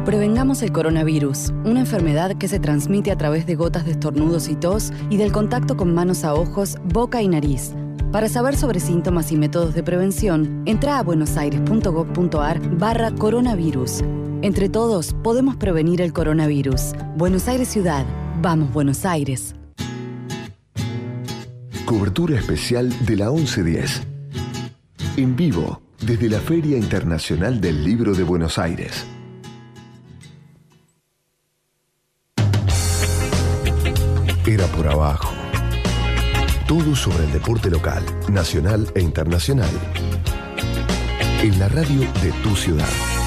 Prevengamos el coronavirus, una enfermedad que se transmite a través de gotas de estornudos y tos y del contacto con manos a ojos, boca y nariz. Para saber sobre síntomas y métodos de prevención, entra a buenosaires.gov.ar barra coronavirus. Entre todos, podemos prevenir el coronavirus. Buenos Aires Ciudad. Vamos, Buenos Aires. Cobertura especial de la 1110. En vivo, desde la Feria Internacional del Libro de Buenos Aires. Era por abajo. Todo sobre el deporte local, nacional e internacional. En la radio de tu ciudad.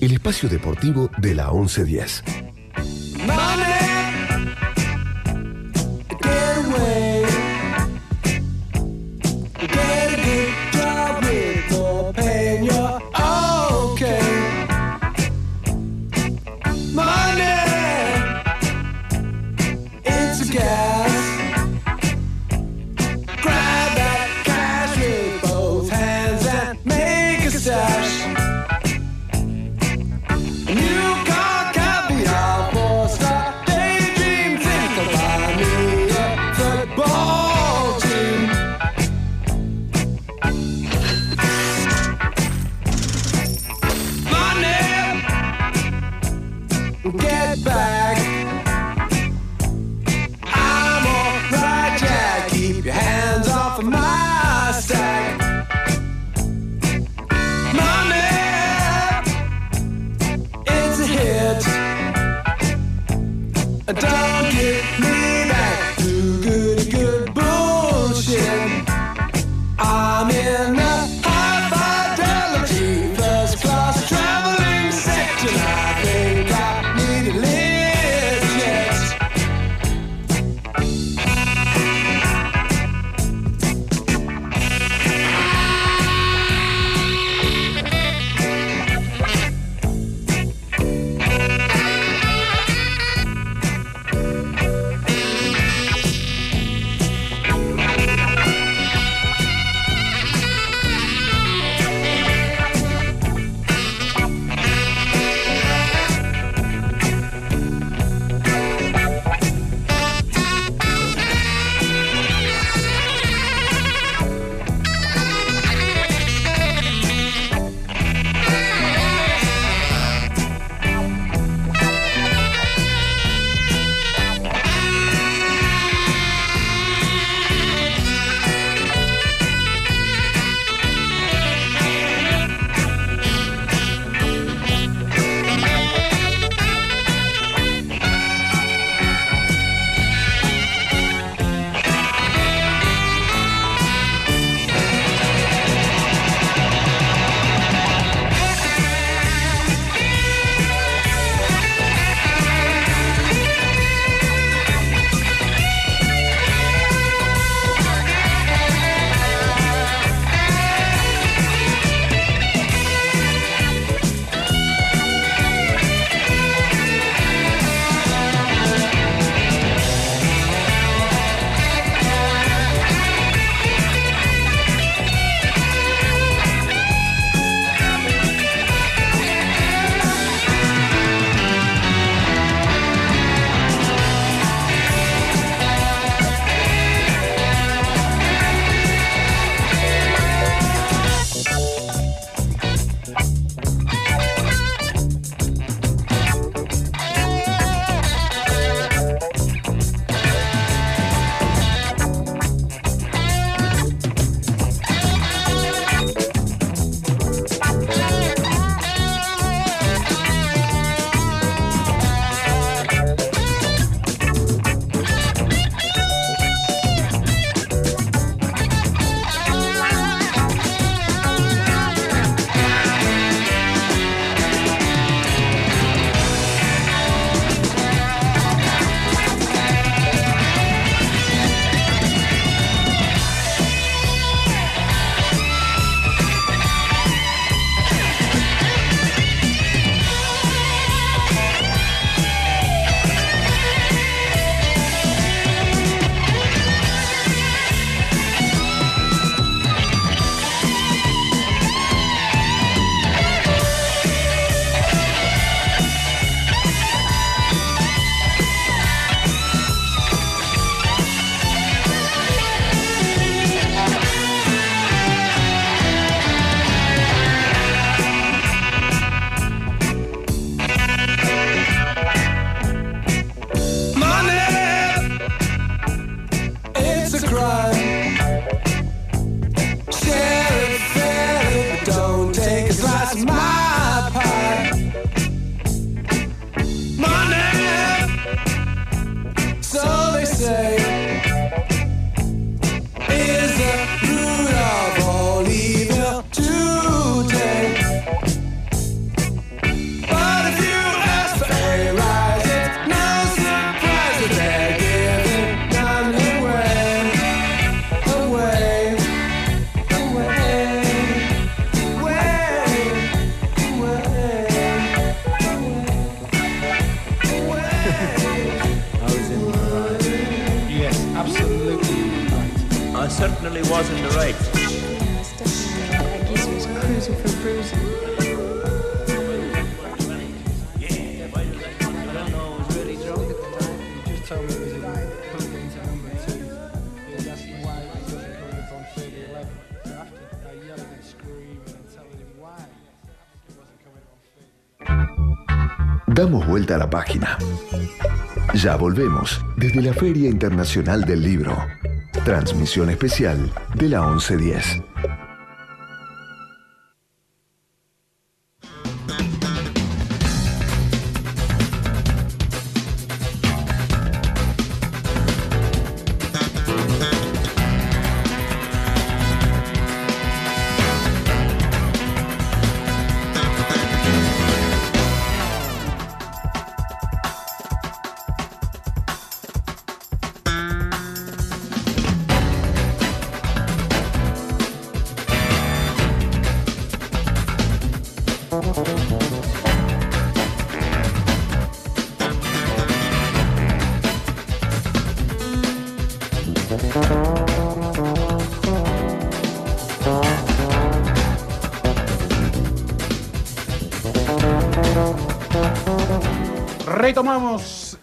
El espacio deportivo de la 1110. Damos vuelta a la página. Ya volvemos desde la Feria Internacional del Libro. Transmisión especial de la 1110.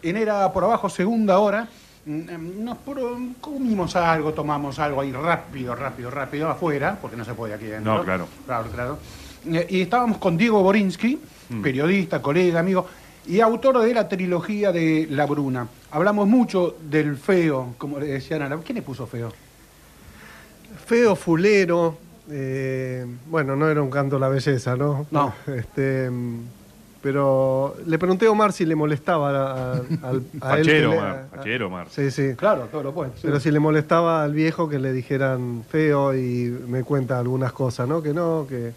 En Era por Abajo, segunda hora. Mm, Nos pro- comimos algo, tomamos algo ahí rápido, rápido, rápido, afuera, porque no se puede aquí adentro. No, claro. Claro, claro. Eh, Y estábamos con Diego Borinsky, Mm. periodista, colega, amigo, y autor de la trilogía de La Bruna. Hablamos mucho del feo, como le decían a la... ¿Quién le puso feo? Feo, fulero. eh, bueno, no era un canto a la belleza, ¿no? No. Este, mm, pero le pregunté a Omar si le molestaba a, a- al- a él. Le- Omar. Sí, sí. Claro, todo lo puede. sí. Pero si le molestaba al viejo que le dijeran feo y me cuenta algunas cosas, ¿no? Que no, que.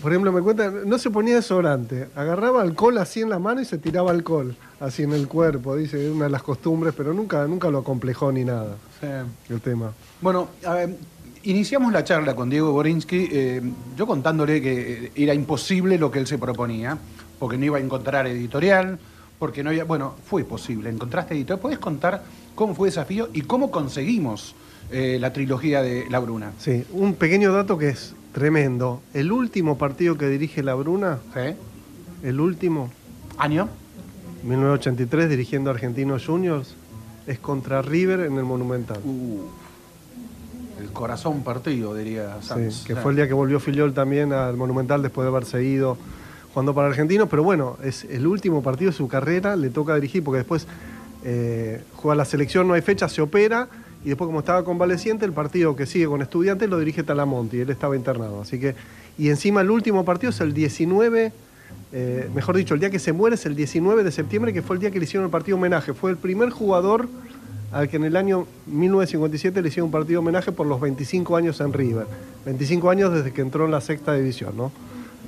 Por ejemplo, me cuenta, no se ponía desodorante, agarraba alcohol así en la mano y se tiraba alcohol, así en el cuerpo, dice, es una de las costumbres, pero nunca, nunca lo complejó ni nada Sí. el tema. Bueno, a ver, iniciamos la charla con Diego Borinsky, eh, yo contándole que era imposible lo que él se proponía, porque no iba a encontrar editorial, porque no había... Bueno, fue posible, encontraste editorial. ¿Puedes contar cómo fue el desafío y cómo conseguimos eh, la trilogía de La Bruna? Sí, un pequeño dato que es tremendo. El último partido que dirige La Bruna, ¿Sí? el último, ¿Año? 1983, dirigiendo Argentinos Juniors, es contra River en el Monumental. Uh, el corazón partido, diría Sí, Sanz. que fue el día que volvió Filiol también al Monumental después de haberse ido jugando para Argentinos, pero bueno, es el último partido de su carrera, le toca dirigir porque después eh, juega la selección, no hay fecha, se opera y después como estaba convaleciente, el partido que sigue con estudiantes lo dirige Talamonti, él estaba internado, así que, y encima el último partido es el 19, eh, mejor dicho, el día que se muere es el 19 de septiembre, que fue el día que le hicieron el partido homenaje, fue el primer jugador al que en el año 1957 le hicieron un partido homenaje por los 25 años en River. 25 años desde que entró en la sexta división, ¿no?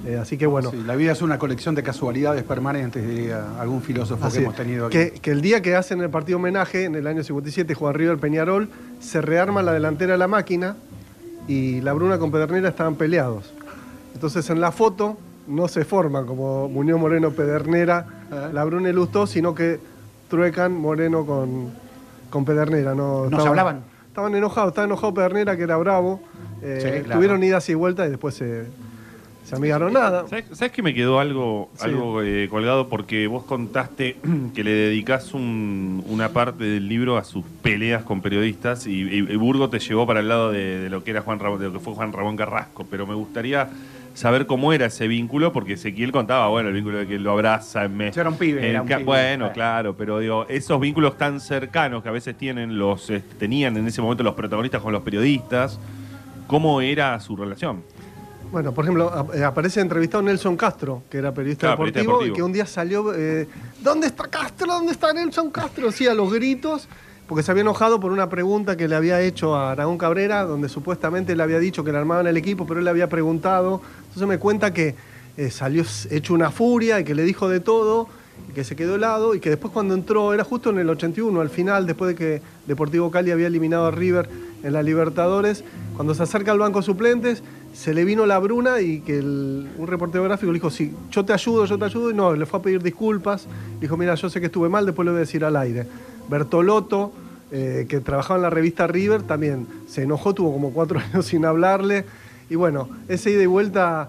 Eh, así que bueno. Sí, la vida es una colección de casualidades permanentes, diría algún filósofo así que hemos tenido aquí. que, que el día que hacen el partido homenaje, en el año 57, juega River Peñarol, se rearma la delantera de la máquina y la Bruna con Pedernera estaban peleados. Entonces en la foto no se forman como Muñoz Moreno Pedernera, Eh. la Bruna y Lustó, sino que truecan Moreno con, con Pedernera. ¿no? ¿No se hablaban? Estaban enojados, estaba enojado Pedernera, que era bravo. Eh, Sí, claro. Tuvieron idas y vueltas y después se, se amigaron nada. ¿Sabes, sabes que me quedó algo, Sí. algo eh, colgado? Porque vos contaste que le dedicás un- una parte del libro a sus peleas con periodistas y, y- y Burgo te llevó para el lado de, de lo que era Juan Ramón, de lo que fue Juan Ramón Carrasco. Pero me gustaría saber cómo era ese vínculo, porque Ezequiel contaba, bueno, el vínculo de que lo abraza en mes. Era un pibe, era un pibe. Bueno, Eh. claro, pero digo, esos vínculos tan cercanos que a veces tienen los, eh, tenían en ese momento los protagonistas con los periodistas, ¿cómo era su relación? Bueno, por ejemplo, eh, aparece entrevistado Nelson Castro, que era periodista, Claro, periodista deportivo, y que un día salió, eh, ¿dónde está Castro? ¿Dónde está Nelson Castro? Sí, a los gritos, porque se había enojado por una pregunta que le había hecho a Aragón Cabrera, donde supuestamente le había dicho que le armaban el equipo, pero él le había preguntado. Entonces me cuenta que eh, salió hecho una furia y que le dijo de todo, y que se quedó helado, y que después cuando entró, era justo en el 81, al final, después de que Deportivo Cali había eliminado a River en la Libertadores, cuando se acerca al banco suplentes, se le vino la bruna y que el- un reportero gráfico le dijo, sí, yo te ayudo, yo te ayudo, y no, le fue a pedir disculpas, dijo, mira, yo sé que estuve mal, después le voy a decir al aire. Bertolotto, eh, que trabajaba en la revista River, también se enojó, tuvo como cuatro años sin hablarle. Y bueno, ese ida y vuelta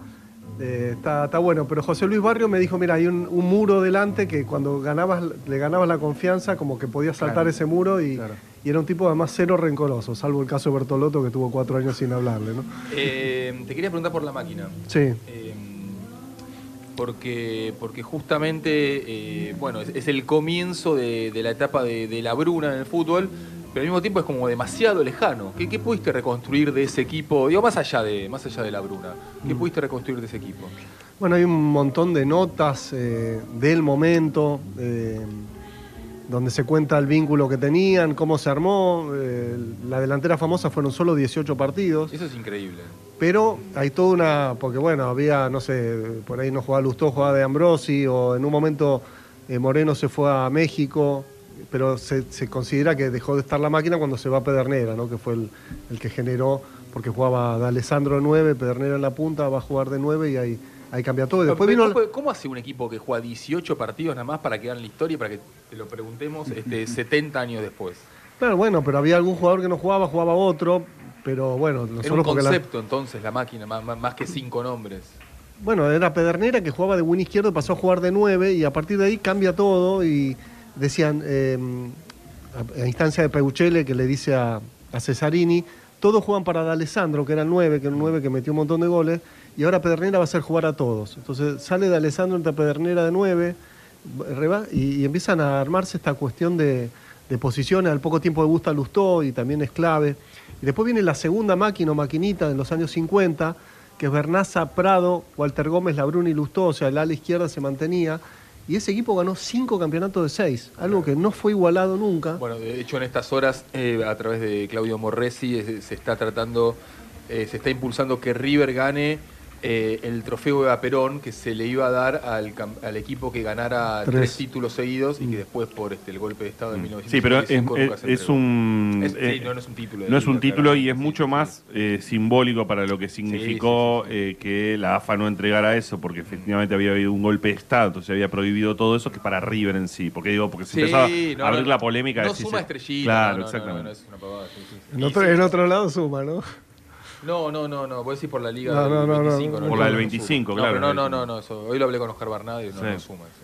eh, está, está bueno. Pero José Luis Barrio me dijo, mira, hay un, un muro delante que cuando ganabas, le ganabas la confianza, como que podías saltar Claro, ese muro y, claro. Y era un tipo además cero rencoroso, salvo el caso de Bertolotto que tuvo cuatro años sin hablarle, ¿no? Eh, te quería preguntar por la máquina. Sí. Eh, porque, porque justamente, eh, bueno, es, es el comienzo de, de la etapa de, de la Bruna en el fútbol, pero al mismo tiempo es como demasiado lejano. ¿Qué, qué pudiste reconstruir de ese equipo? Digo, más allá de, más allá de la Bruna. ¿Qué pudiste reconstruir de ese equipo? Bueno, hay un montón de notas del momento, donde se cuenta el vínculo que tenían, cómo se armó. eh, la delantera famosa fueron solo 18 partidos, Eso es increíble. pero hay toda una. Porque bueno, había, no sé, por ahí no jugaba Lustó, jugaba de Ambrosi, o en un momento eh, Moreno se fue a México, pero se, se considera que dejó de estar la máquina cuando se va a Pedernera, ¿no? que fue el, el que generó, porque jugaba de Alessandro de 9, Pedernera en la punta, va a jugar de 9 y ahí, ahí cambia todo. Después Pero, vino. ¿cómo, hace un equipo que juega 18 partidos nada más para quedar en la historia y para que te lo preguntemos este, 70 años después? Claro, bueno, pero había algún jugador que no jugaba, jugaba otro, pero bueno, Era un nosotros porque la- concepto entonces la máquina, más, que cinco nombres. bueno, era Pedernera que jugaba de win izquierdo, pasó a jugar de 9 y a partir de ahí cambia todo y decían, eh, a, instancia de Peuchele que le dice a, a Cesarini, todos juegan para D'Alessandro, que era el 9, que era un 9 que metió un montón de goles, y ahora Pedernera va a hacer jugar a todos. Entonces sale D'Alessandro entre Pedernera de 9 reba- y, y empiezan a armarse esta cuestión de, de posiciones. Al poco tiempo de Gusta Lustó y también es clave. Y después viene la segunda máquina o maquinita en los años 50, que es Bernaza, Prado, Walter Gómez, Labruna y Lustó, o sea, el ala izquierda se mantenía. Y ese equipo ganó cinco campeonatos de seis, algo que no fue igualado nunca. Bueno, de hecho en estas horas, eh, a través de Claudio Morresi, se está tratando, eh, se está impulsando que River gane eh, el trofeo de Perón que se le iba a dar al, cam- al equipo que ganara tres. Tres. títulos seguidos y que después por este, el golpe de Estado de Sí, pero es, 1985 nunca es- se es entregó. un. Es- sí, eh, no, no es un título. de No es un liga, título claro. y es mucho más eh, simbólico para lo que significó eh, que la AFA no entregara eso, porque efectivamente había habido un golpe de Estado, entonces había prohibido todo eso, que para River en sí. Porque digo, porque se Sí, empezaba no, a abrir no, la polémica. No de si suma se- estrellita. Claro, no, no, exactamente. No, no, es una pavada, sí, sí, sí. En Y otro, sí, en otro lado suma, ¿no? No, no, no, no, vos decís por la liga No, del no, no, no, 25. no, Por la del no 25, suma. claro, No, pero no, no, no, eso. Hoy lo hablé con Oscar Bernardi y no, Sí. no suma. eso.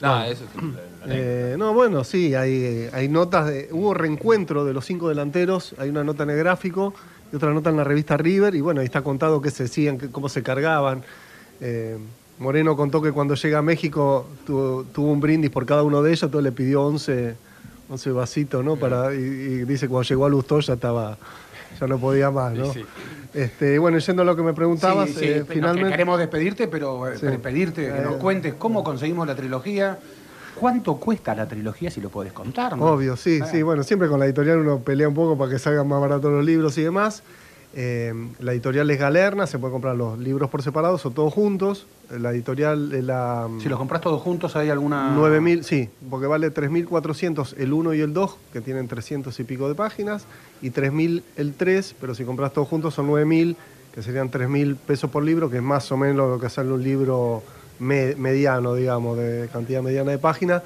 Nada, eso es la- la anécdota. Eh, no, bueno, sí, hay, hay notas de. Hubo reencuentro de los cinco delanteros, hay una nota en el gráfico y otra nota en la revista River, y bueno, ahí está contado qué se decían, cómo se cargaban. Eh, Moreno contó que cuando llega a México tuvo, tuvo un brindis por cada uno de ellos, entonces le pidió 11, 11 vasitos, ¿no? Para, y, y dice que cuando llegó a Lustó ya estaba. Ya no podía más, ¿no? Sí, sí. Este, bueno, yendo a lo que me preguntabas, Sí, sí, eh, finalmente. queremos despedirte, pero eh, pedirte que nos Eh. cuentes cómo conseguimos la trilogía. ¿Cuánto cuesta la trilogía si lo podés contar? no? Obvio, sí, Ah. sí. Bueno, siempre con la editorial uno pelea un poco para que salgan más baratos los libros y demás. Eh, la editorial es Galerna, se puede comprar los libros por separados o todos juntos. La editorial la... Si los compras todos juntos, ¿hay alguna...? 9.000, sí, porque vale 3.400 el 1 y el 2, que tienen 300 y pico de páginas, y 3.000 el 3, pero si compras todos juntos son 9.000, que serían 3.000 pesos por libro, que es más o menos lo que sale un libro me- mediano, digamos, de cantidad mediana de páginas.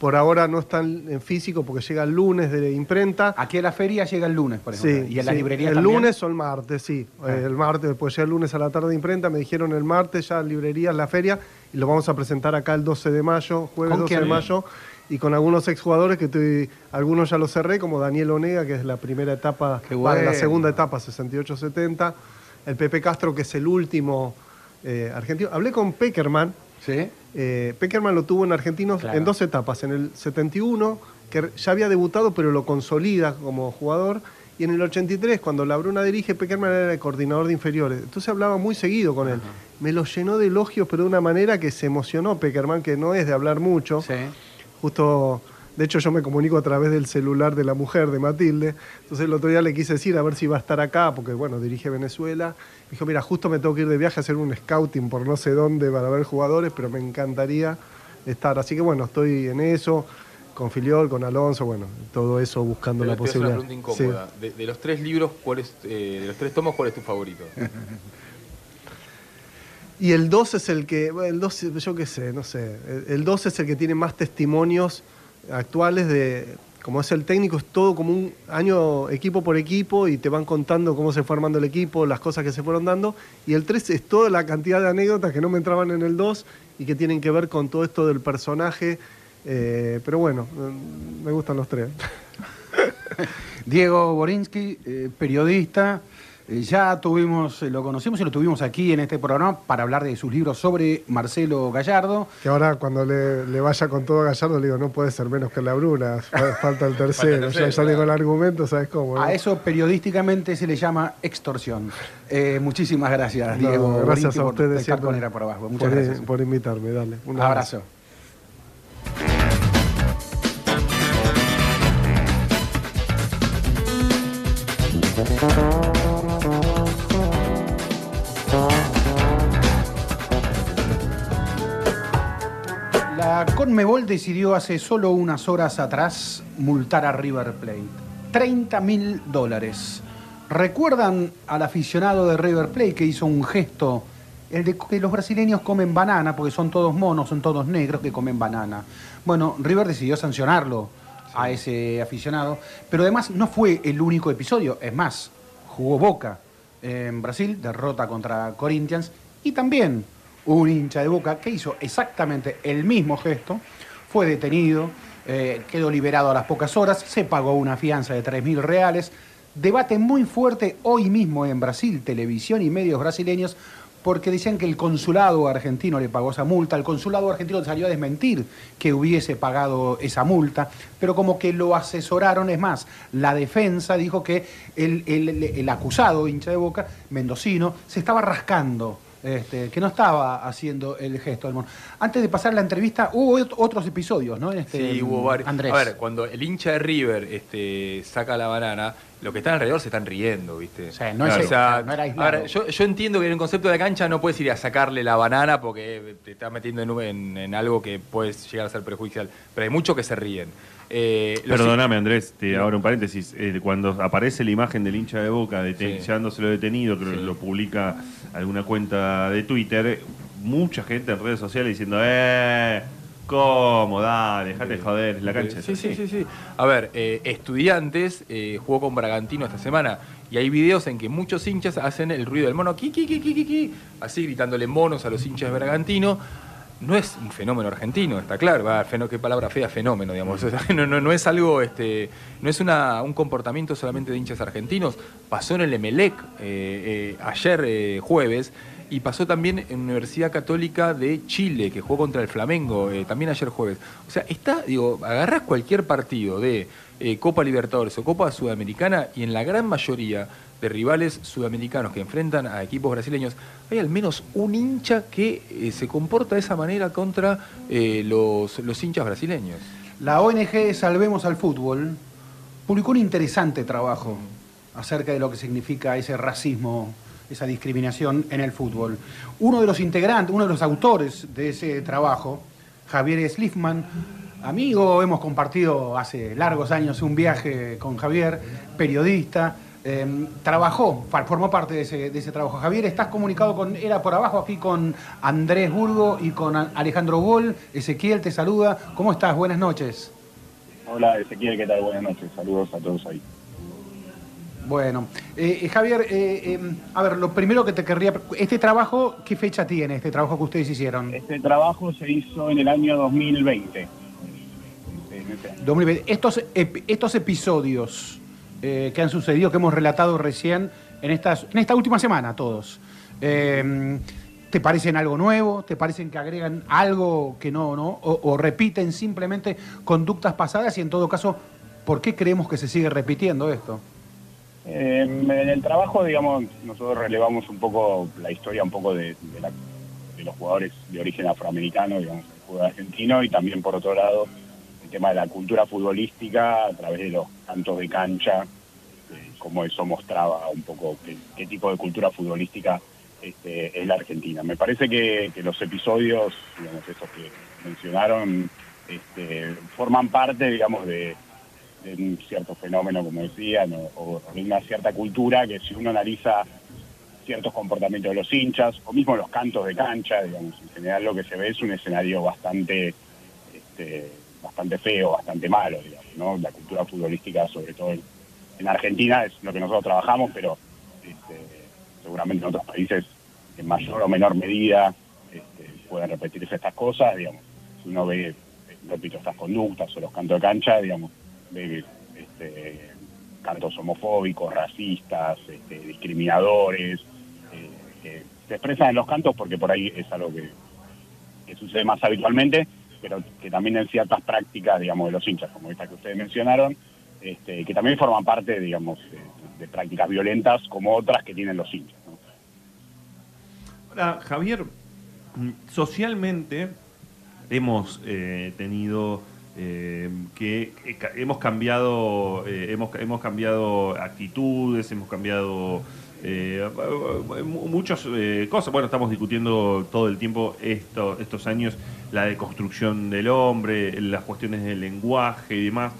Por ahora no están en físico porque llega el lunes de imprenta. Aquí a la feria llega el lunes, por ejemplo. Sí, ¿Y en las sí. librerías El también? lunes o el martes, sí. Ah. Eh, El martes, después ya el lunes a la tarde de imprenta, me dijeron el martes ya librerías, la feria, y lo vamos a presentar acá el 12 de mayo, jueves ¿Con 12 de mayo, y con algunos exjugadores que estoy, algunos ya los cerré, como Daniel Onega, que es la primera etapa, va, la bueno. segunda etapa, 68-70, el Pepe Castro, que es el último eh, argentino. Hablé con Peckerman, Sí. eh, Peckerman lo tuvo en Argentinos Claro. en dos etapas. En el 71, que ya había debutado, pero lo consolida como jugador. Y en el 83, cuando la Bruna dirige, Peckerman era el coordinador de inferiores. Entonces hablaba muy seguido con él. Me lo llenó de elogios, pero de una manera que se emocionó Peckerman, que no es de hablar mucho. Sí. Justo, de hecho, yo me comunico a través del celular de la mujer, de Matilde. Entonces el otro día le quise decir a ver si iba a estar acá, porque bueno, dirige Venezuela. Me dijo, mira, justo me tengo que ir de viaje a hacer un scouting por no sé dónde para ver jugadores, pero me encantaría estar. Así que bueno, estoy en eso, con Filiol, con Alonso, bueno, todo eso buscando la una posibilidad. pregunta incómoda. De, de los tres libros, ¿cuál es, eh, de los tres tomos, ¿cuál es tu favorito? Y el 2 es el que, bueno, el 2, yo qué sé, no sé. El- El 2 es el que tiene más testimonios actuales de, como es el técnico, es todo como un año equipo por equipo y te van contando cómo se fue armando el equipo, las cosas que se fueron dando. Y el 3 es toda la cantidad de anécdotas que no me entraban en el 2 y que tienen que ver con todo esto del personaje. Eh, pero bueno, me gustan los tres. Diego Borinsky, eh, periodista. Eh, ya tuvimos, eh, lo conocimos y lo tuvimos aquí en este programa para hablar de sus libros sobre Marcelo Gallardo. Que ahora cuando le, le vaya con todo a Gallardo le digo, no puede ser menos que la Bruna, fa- falta el tercero. ya sale con el argumento, ¿sabes cómo? no? A eso periodísticamente se le llama extorsión. Eh, muchísimas gracias, No, Diego. gracias a por ustedes estar siempre con Era por abajo. Muchas por, gracias. por invitarme, dale. Un Un abrazo. Conmebol decidió hace solo unas horas atrás multar a River Plate. 30 mil dólares. ¿Recuerdan al aficionado de River Plate que hizo un gesto? El de que los brasileños comen banana, porque son todos monos, son todos negros que comen banana. Bueno, River decidió sancionarlo a ese aficionado, pero además no fue el único episodio. Es más, jugó Boca en Brasil, derrota contra Corinthians, y también un hincha de Boca que hizo exactamente el mismo gesto, fue detenido, eh, quedó liberado a las pocas horas, se pagó una fianza de 3 mil reales. Debate muy fuerte hoy mismo en Brasil, televisión y medios brasileños, porque decían que el consulado argentino le pagó esa multa, el consulado argentino salió a desmentir que hubiese pagado esa multa, pero como que lo asesoraron, es más, la defensa dijo que el- el- el acusado, hincha de boca, mendocino, se estaba rascando. Este, que no estaba haciendo el gesto del mono. Antes de pasar la entrevista, hubo ot- otros episodios, ¿no? Este, Sí, hubo varios. Andrés. A ver, cuando el hincha de River este, saca la banana, los que están alrededor se están riendo, ¿viste? no es- o sea, no era aislado. a ver, yo, yo entiendo que en el concepto de cancha no puedes ir a sacarle la banana porque te estás metiendo en, en- en algo que puede llegar a ser perjudicial. Pero hay muchos que se ríen. Eh, Perdóname, Andrés, te abro un paréntesis. Eh, cuando aparece la imagen del hincha de Boca deten- llevándoselo detenido, creo que lo publica alguna cuenta de Twitter, mucha gente en redes sociales diciendo, ¡eh! ¿Cómo? Dale, dejate de joder, es la cancha. Sí, sí, así". sí, sí. A ver, eh, Estudiantes jugó con Bragantino esta semana y hay videos en que muchos hinchas hacen el ruido del mono, ki, ki, ki, ki, ki, ki, así gritándole monos a los hinchas de Bragantino. No es un fenómeno argentino, está claro. Va, qué palabra fea, fenómeno, digamos. No, no, no es algo, este, no es una, un comportamiento solamente de hinchas argentinos. Pasó en el Emelec eh, eh, ayer eh, jueves y pasó también en Universidad Católica de Chile, que jugó contra el Flamengo, eh, también ayer jueves. O sea, está, digo, agarrás cualquier partido de eh, Copa Libertadores o Copa Sudamericana y en la gran mayoría de rivales sudamericanos que enfrentan a equipos brasileños, hay al menos un hincha que eh, se comporta de esa manera contra eh, los, los hinchas brasileños. La ONG Salvemos al Fútbol publicó un interesante trabajo acerca de lo que significa ese racismo, esa discriminación en el fútbol. Uno de los integrantes, uno de los autores de ese trabajo, Javier Slifman, amigo, hemos compartido hace largos años un viaje con Javier, periodista, eh, trabajó, formó parte de ese, de ese trabajo. Javier, estás comunicado con Era por Abajo aquí con Andrés Burgo y con Alejandro Gol. Ezequiel te saluda. ¿Cómo estás? Buenas noches. Hola Ezequiel, ¿qué tal? Buenas noches, saludos a todos ahí. Bueno, eh, eh, Javier, eh, eh, a ver, lo primero que te querría... Este trabajo, ¿qué fecha tiene este trabajo que ustedes hicieron? Este trabajo se hizo en el año 2020. En ese año. 2020. Estos, estos episodios eh, que han sucedido, que hemos relatado recién en, estas, en esta última semana, todos, eh, ¿te parecen algo nuevo? ¿Te parecen que agregan algo que no, no? O, repiten simplemente conductas pasadas? Y en todo caso, ¿por qué creemos que se sigue repitiendo esto? Eh, en el trabajo, digamos, nosotros relevamos un poco la historia un poco de, los jugadores de origen afroamericano, digamos, el fútbol argentino, y también por otro lado el tema de la cultura futbolística a través de los cantos de cancha, eh, cómo eso mostraba un poco qué, tipo de cultura futbolística este, es la Argentina. Me parece que, los episodios, digamos, esos que mencionaron, este, forman parte, digamos, de, un cierto fenómeno, como decían, o de una cierta cultura que si uno analiza ciertos comportamientos de los hinchas, o mismo los cantos de cancha, digamos, en general lo que se ve es un escenario bastante, este, bastante feo, bastante malo, digamos, La cultura futbolística, sobre todo en, en Argentina, es lo que nosotros trabajamos, pero este, seguramente en otros países, en mayor o menor medida, este, pueden repetirse estas cosas, digamos. Si uno ve, eh, repito, estas conductas o los cantos de cancha, digamos, ve este, cantos homofóbicos, racistas, este, discriminadores, eh, que se expresan en los cantos porque por ahí es algo que sucede más habitualmente, pero que también en ciertas prácticas, digamos, de los hinchas, como esta que ustedes mencionaron, este, que también forman parte, digamos, de, prácticas violentas como otras que tienen los hinchas. ¿no? Ahora, Javier, socialmente hemos eh, tenido eh, que eh, hemos cambiado eh, hemos, hemos cambiado actitudes, hemos cambiado mu- muchas cosas. Bueno, estamos discutiendo todo el tiempo esto, estos años la deconstrucción del hombre, las cuestiones del lenguaje y demás.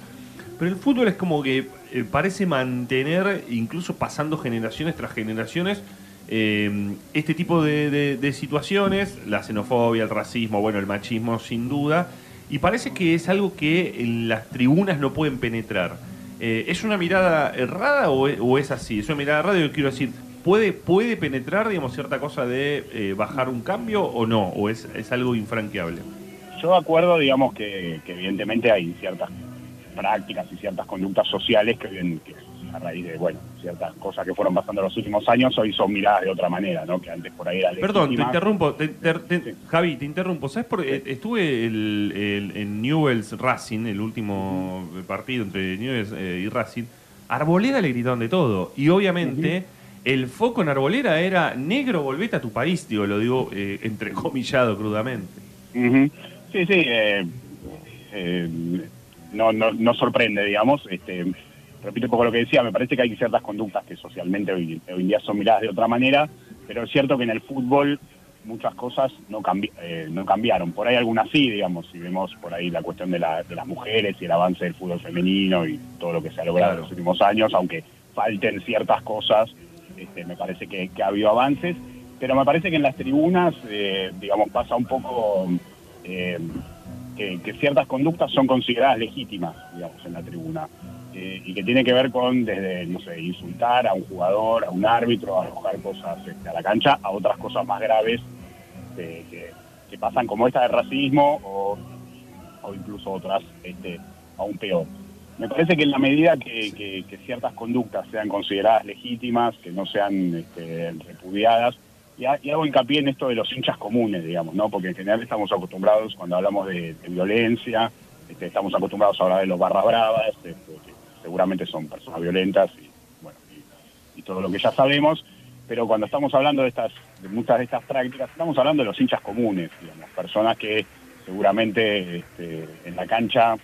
Pero el fútbol es como que eh, parece mantener, incluso pasando generaciones tras generaciones, eh, este tipo de, de- situaciones, la xenofobia, el racismo, bueno, el machismo sin duda, y parece que es algo que en las tribunas no pueden penetrar. Eh, ¿Es una mirada errada o es, o es así? Es una mirada errada, yo quiero decir, ¿puede, puede penetrar, digamos, cierta cosa de eh, bajar un cambio o no? ¿O es, es algo infranqueable? Yo acuerdo, digamos, que, que evidentemente hay ciertas prácticas y ciertas conductas sociales que, vienen- que a raíz de, bueno, ciertas cosas que fueron pasando en los últimos años, hoy son miradas de otra manera, ¿no? Que antes por ahí era Perdón, te interrumpo. te- te- te- Javi, te interrumpo. ¿Sabes por? Estuve el- el- en Newell's Racing, el último partido entre Newell's eh, y Racing. Arboleda le gritaron de todo. Y obviamente el foco en Arboleda era negro, volvete a tu país, digo, lo digo eh, entrecomillado crudamente. Sí, sí, eh, eh, no, no, no sorprende, digamos. Este, repito un poco lo que decía, me parece que hay ciertas conductas que socialmente hoy, hoy en día son miradas de otra manera, pero es cierto que en el fútbol muchas cosas no, cambi- eh, no cambiaron. Por ahí algunas sí, digamos, si vemos por ahí la cuestión de, la- de las mujeres y el avance del fútbol femenino y todo lo que se ha logrado en los últimos años, aunque falten ciertas cosas, este, me parece que, ha habido avances, pero me parece que en las tribunas, eh, digamos, pasa un poco eh, que, ciertas conductas son consideradas legítimas, digamos, en la tribuna. Eh, y que tiene que ver con desde, no sé, insultar a un jugador, a un árbitro, arrojar cosas este, a la cancha, a otras cosas más graves este, que, que pasan como esta de racismo o, o incluso otras este, aún peor. Me parece que en la medida que, ciertas conductas sean consideradas legítimas, que no sean este, repudiadas, y, ha- y hago hincapié en esto de los hinchas comunes, digamos, ¿no? Porque en general estamos acostumbrados, cuando hablamos de, violencia, este, estamos acostumbrados a hablar de los barra bravas, este, que seguramente son personas violentas y, bueno, y, todo lo que ya sabemos, pero cuando estamos hablando de estas, de muchas de estas prácticas, estamos hablando de los hinchas comunes, digamos, personas que seguramente este, en la cancha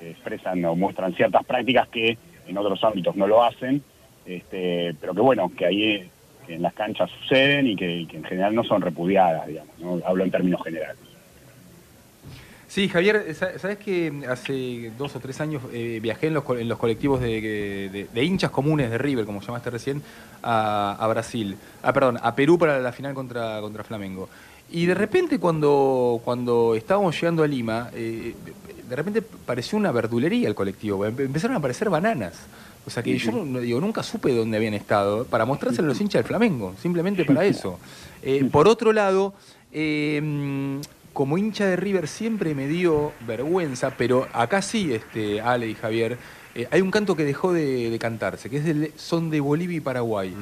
expresan o muestran ciertas prácticas que en otros ámbitos no lo hacen, este, pero que bueno, que ahí que en las canchas suceden y que, en general no son repudiadas, digamos, ¿no? hablo en términos generales. Sí, Javier, sa- sabes que hace dos o tres años eh, viajé en los, en los colectivos de, de- de hinchas comunes de River, como llamaste recién, a, a Brasil. Ah, perdón, a Perú para la final contra, contra Flamengo. Y de repente cuando, cuando estábamos llegando a Lima, eh, de repente pareció una verdulería el colectivo. Empe- Empezaron a aparecer bananas. O sea que yo no- digo, nunca supe dónde habían estado, para mostrárselo a los hinchas del Flamengo, simplemente para eso. Eh, por otro lado, eh, mm, como hincha de River siempre me dio vergüenza, pero acá sí, este, Ale y Javier, eh, hay un canto que dejó de, de cantarse, que es del son de Bolivia y Paraguay.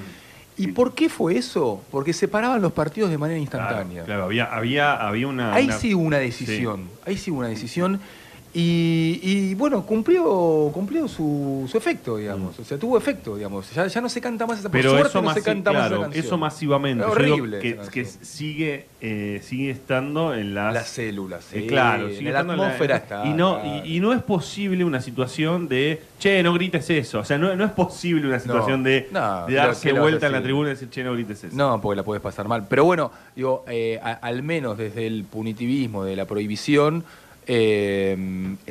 ¿Y por qué fue eso? Porque separaban los partidos de manera instantánea. Claro, había, había, había una. Ahí una- sí hubo una decisión, ahí sí hubo una decisión. Y, y, bueno, cumplió, cumplió su, su efecto, digamos. O sea, tuvo efecto, digamos. Ya, ya no se canta más esa por Pero suerte eso, no se canta más esa canción. eso masivamente. Es Yo digo horrible que, sigue, eh, sigue estando en las, Las células, Eh, claro, en la en atmósfera está, Y no, claro. y, y no es posible una situación de, che, no grites eso. O sea, no, no es posible una situación de, no, de pero darse ¿qué le vas a vuelta en la tribuna y decir, che, no grites eso. No, porque la puedes pasar mal. Pero bueno, digo, eh, a- al menos desde el punitivismo, de la prohibición, eh,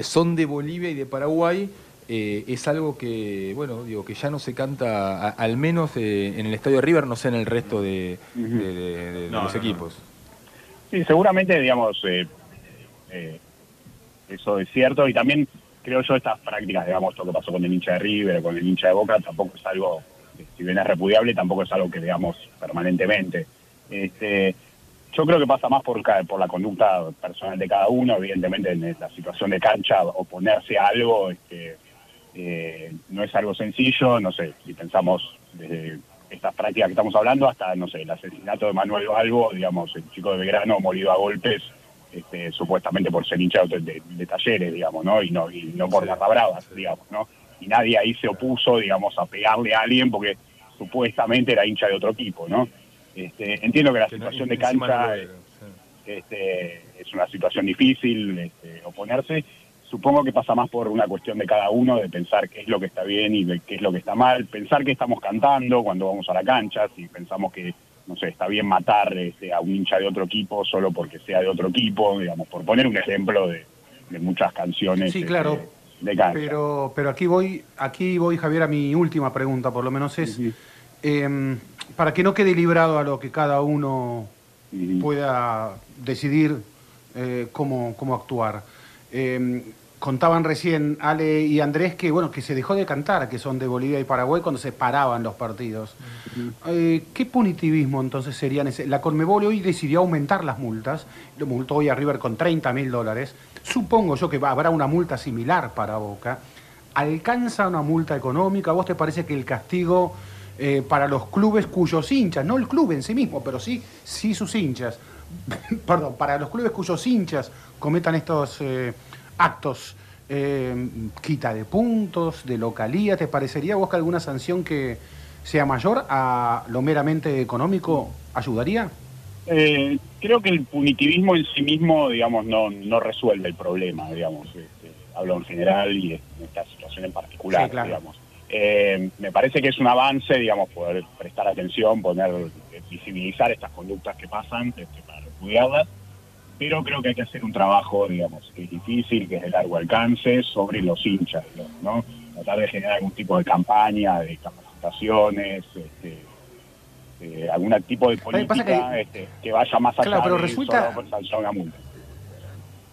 son de Bolivia y de Paraguay. eh, es algo que, bueno, digo, que ya no se canta, a- al menos eh, en el Estadio River, no sé en el resto de, de- de- de No, los no, no. equipos. Sí, seguramente, digamos, eh, eh, eso es cierto y también creo yo estas prácticas, digamos, lo que pasó con el hincha de River, con el hincha de Boca, tampoco es algo, si bien es repudiable, tampoco es algo que veamos permanentemente. Este, yo creo que pasa más por, por la conducta personal de cada uno, evidentemente en la situación de cancha, oponerse a algo, este, eh, no es algo sencillo, no sé, si pensamos desde estas prácticas que estamos hablando hasta, no sé, el asesinato de Manuel Balbo, digamos, el chico de Belgrano molido a golpes, este, supuestamente por ser hincha de, de- de talleres, digamos, ¿no? Y no, y no por las bravas, digamos, ¿no? Y nadie ahí se opuso, digamos, a pegarle a alguien porque supuestamente era hincha de otro equipo, ¿no? Este, entiendo que la situación de cancha no este, es una situación difícil este, oponerse. Supongo que pasa más por una cuestión de cada uno, de pensar qué es lo que está bien y de qué es lo que está mal, pensar que estamos cantando cuando vamos a la cancha, si pensamos que, no sé, está bien matar este, a un hincha de otro equipo solo porque sea de otro equipo, digamos, por poner un ejemplo de, de muchas canciones Sí, este, claro. de cancha. Pero, pero aquí voy, aquí voy, Javier, a mi última pregunta, por lo menos es para que no quede librado a lo que cada uno pueda decidir eh, cómo, cómo actuar. Em, contaban recién Ale y Andrés que bueno que se dejó de cantar, que son de Bolivia y Paraguay cuando se paraban los partidos. Eh, ¿Qué punitivismo entonces serían ese? La Conmebol hoy decidió aumentar las multas, lo multó hoy a River con 30 mil dólares. Supongo yo que habrá una multa similar para Boca. ¿Alcanza una multa económica? ¿A vos te parece que el castigo eh, para los clubes cuyos hinchas, no el club en sí mismo, pero sí, sí sus hinchas, perdón, para los clubes cuyos hinchas cometan estos eh, actos, eh, quita de puntos, de localía, ¿te parecería vos que alguna sanción que sea mayor a lo meramente económico ayudaría? Eh, creo que el punitivismo en sí mismo, digamos, no, no resuelve el problema, digamos. Este, hablo en general y en esta situación en particular, Sí, claro. digamos. Eh, me parece que es un avance, digamos, poder prestar atención, poner, eh, visibilizar estas conductas que pasan, este, para repudiarlas, pero creo que hay que hacer un trabajo, digamos, que es difícil, que es de largo alcance, sobre los hinchas, ¿no? Tratar de generar algún tipo de campaña, de capacitaciones, este, eh, algún tipo de política que- este, que vaya más allá Claro, pero de resulta- solo sancionar una multa.